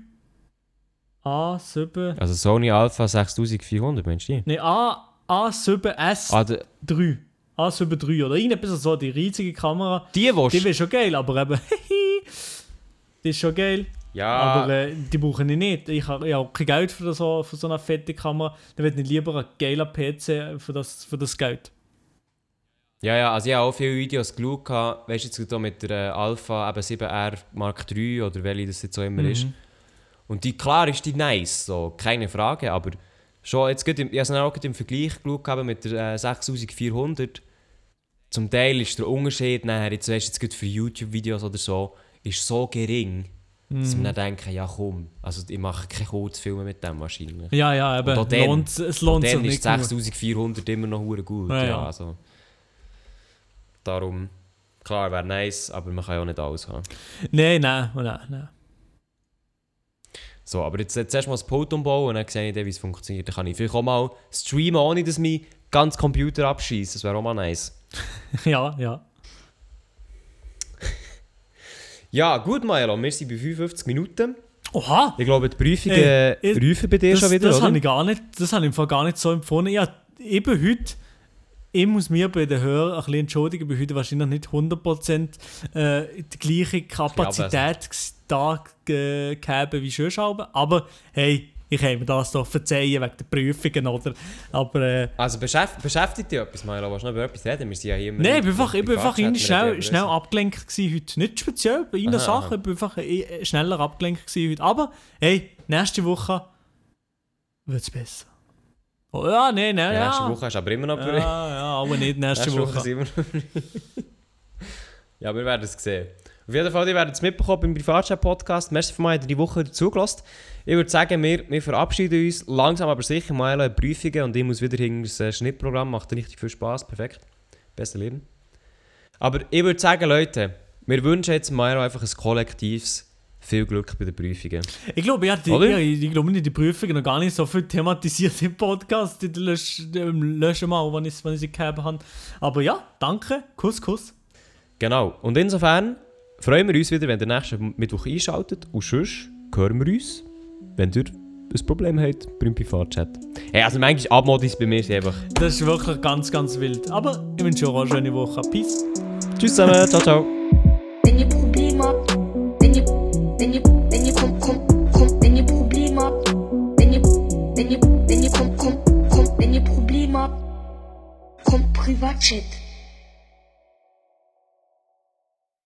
A7. Also Sony Alpha 6400, meinst du die? Ne, A, A7S Ah, der- 3. A7 3 oder irgendetwas so, die riesige Kamera. die, die Die wäre schon geil, aber eben. die ist schon geil. Ja, Aber äh, die brauche ich nicht. Ich habe hab kein Geld für so, für so eine fette Kamera. Dann würde ich lieber einen geilen PC für das, für das Geld. Ja, ja, also ich habe auch viele Videos geschaut, weißt du, jetzt da mit der äh, Alpha eben 7R Mark III oder welche das jetzt auch immer ist. Mhm. Und die, klar ist die nice, so, keine Frage, aber schon jetzt im, ich habe es auch im Vergleich geschaut mit der äh, 6400. zum Teil ist der Unterschied nachher, jetzt weißt du, jetzt für YouTube-Videos oder so, ist so gering, dass wir dann denken, ja komm, also ich mache keine Kurzfilme mit dem wahrscheinlich. Ja, ja, Und eben. dann- Lohnt, es lohnt Und sich dann ist nicht. genug. 6400 immer noch gut. Ja, Ja, ja. Also, darum, klar, wäre nice, aber man kann ja auch nicht alles haben. Nein, nein, nein, nein. So, aber jetzt, jetzt erst mal das Pult umbauen und dann sehe ich wie es funktioniert. Dann kann ich vielleicht auch mal streamen, ohne dass mein ganz Computer abschießt. Das wäre auch mal nice. Ja, ja. Ja, gut, Milo, wir sind bei 55 Minuten. Oha! Ich glaube, die Prüfungen ich- rufen bei dir Das, schon wieder, das oder? habe ich gar nicht, das habe ich im Fall gar nicht so empfunden. Ja, eben heute, ich muss mir bei den Hörern ein bisschen entschuldigen, bei heute wahrscheinlich nicht 100% äh, die gleiche Kapazität da ge- gegeben wie schon aber hey, ich kann mir das doch verzeihen wegen der Prüfungen, oder? Aber äh, Also beschäft, beschäftigt dich etwas, Milo? Willst du noch über etwas reden? Wir sind ja hier immer... nein, ich bin einfach, ich bin einfach schnell, schnell abgelenkt gewesen heute. Nicht speziell bei einer Aha, Sache, aha. ich bin einfach äh, schneller abgelenkt gewesen heute. Aber hey, nächste Woche wird es besser. Oh ja, nein, nein, Ja, ja. nächste Woche hast du aber immer noch... Ja, ja, aber nicht nächste, Nächste Woche Woche. Ja, wir werden es sehen. Auf jeden Fall, ihr werdet es mitbekommen beim Privatchat-Podcast. Merci für mal die Woche dazugelassen. Ich würde sagen, wir, wir verabschieden uns langsam aber sicher mal in Prüfungen und ich muss wieder hinter das äh, Schnittprogramm. Macht richtig viel Spaß, perfekt. Besser Leben. Aber ich würde sagen, Leute, wir wünschen jetzt Milo einfach ein kollektives viel Glück bei den Prüfungen. Ich glaube, ja, die, ja, ich, ich glaube, die Prüfungen noch gar nicht so viel thematisiert im Podcast. Die lösch- ähm, löschen mal, wenn ich, wenn ich sie gegeben habe. Aber ja, danke. Kuss, Kuss. Genau. Und insofern freuen wir uns wieder, wenn ihr nächsten Mittwoch einschaltet. Und sonst hören wir uns, wenn ihr ein Problem habt beim Privatchat. Hey, also manchmal Abmodis bei mir einfach... Das ist wirklich ganz, ganz wild. Aber ich wünsche euch eine schöne Woche. Peace. Tschüss zusammen, ciao, ciao. Wenn ihr Probleme habt, wenn ihr, wenn ihr, wenn ihr kommt, kommt, kommt, wenn ihr Probleme habt, wenn ihr, wenn ihr, wenn ihr kommt, kommt, kommt, wenn ihr Probleme habt, kommt Privatchat.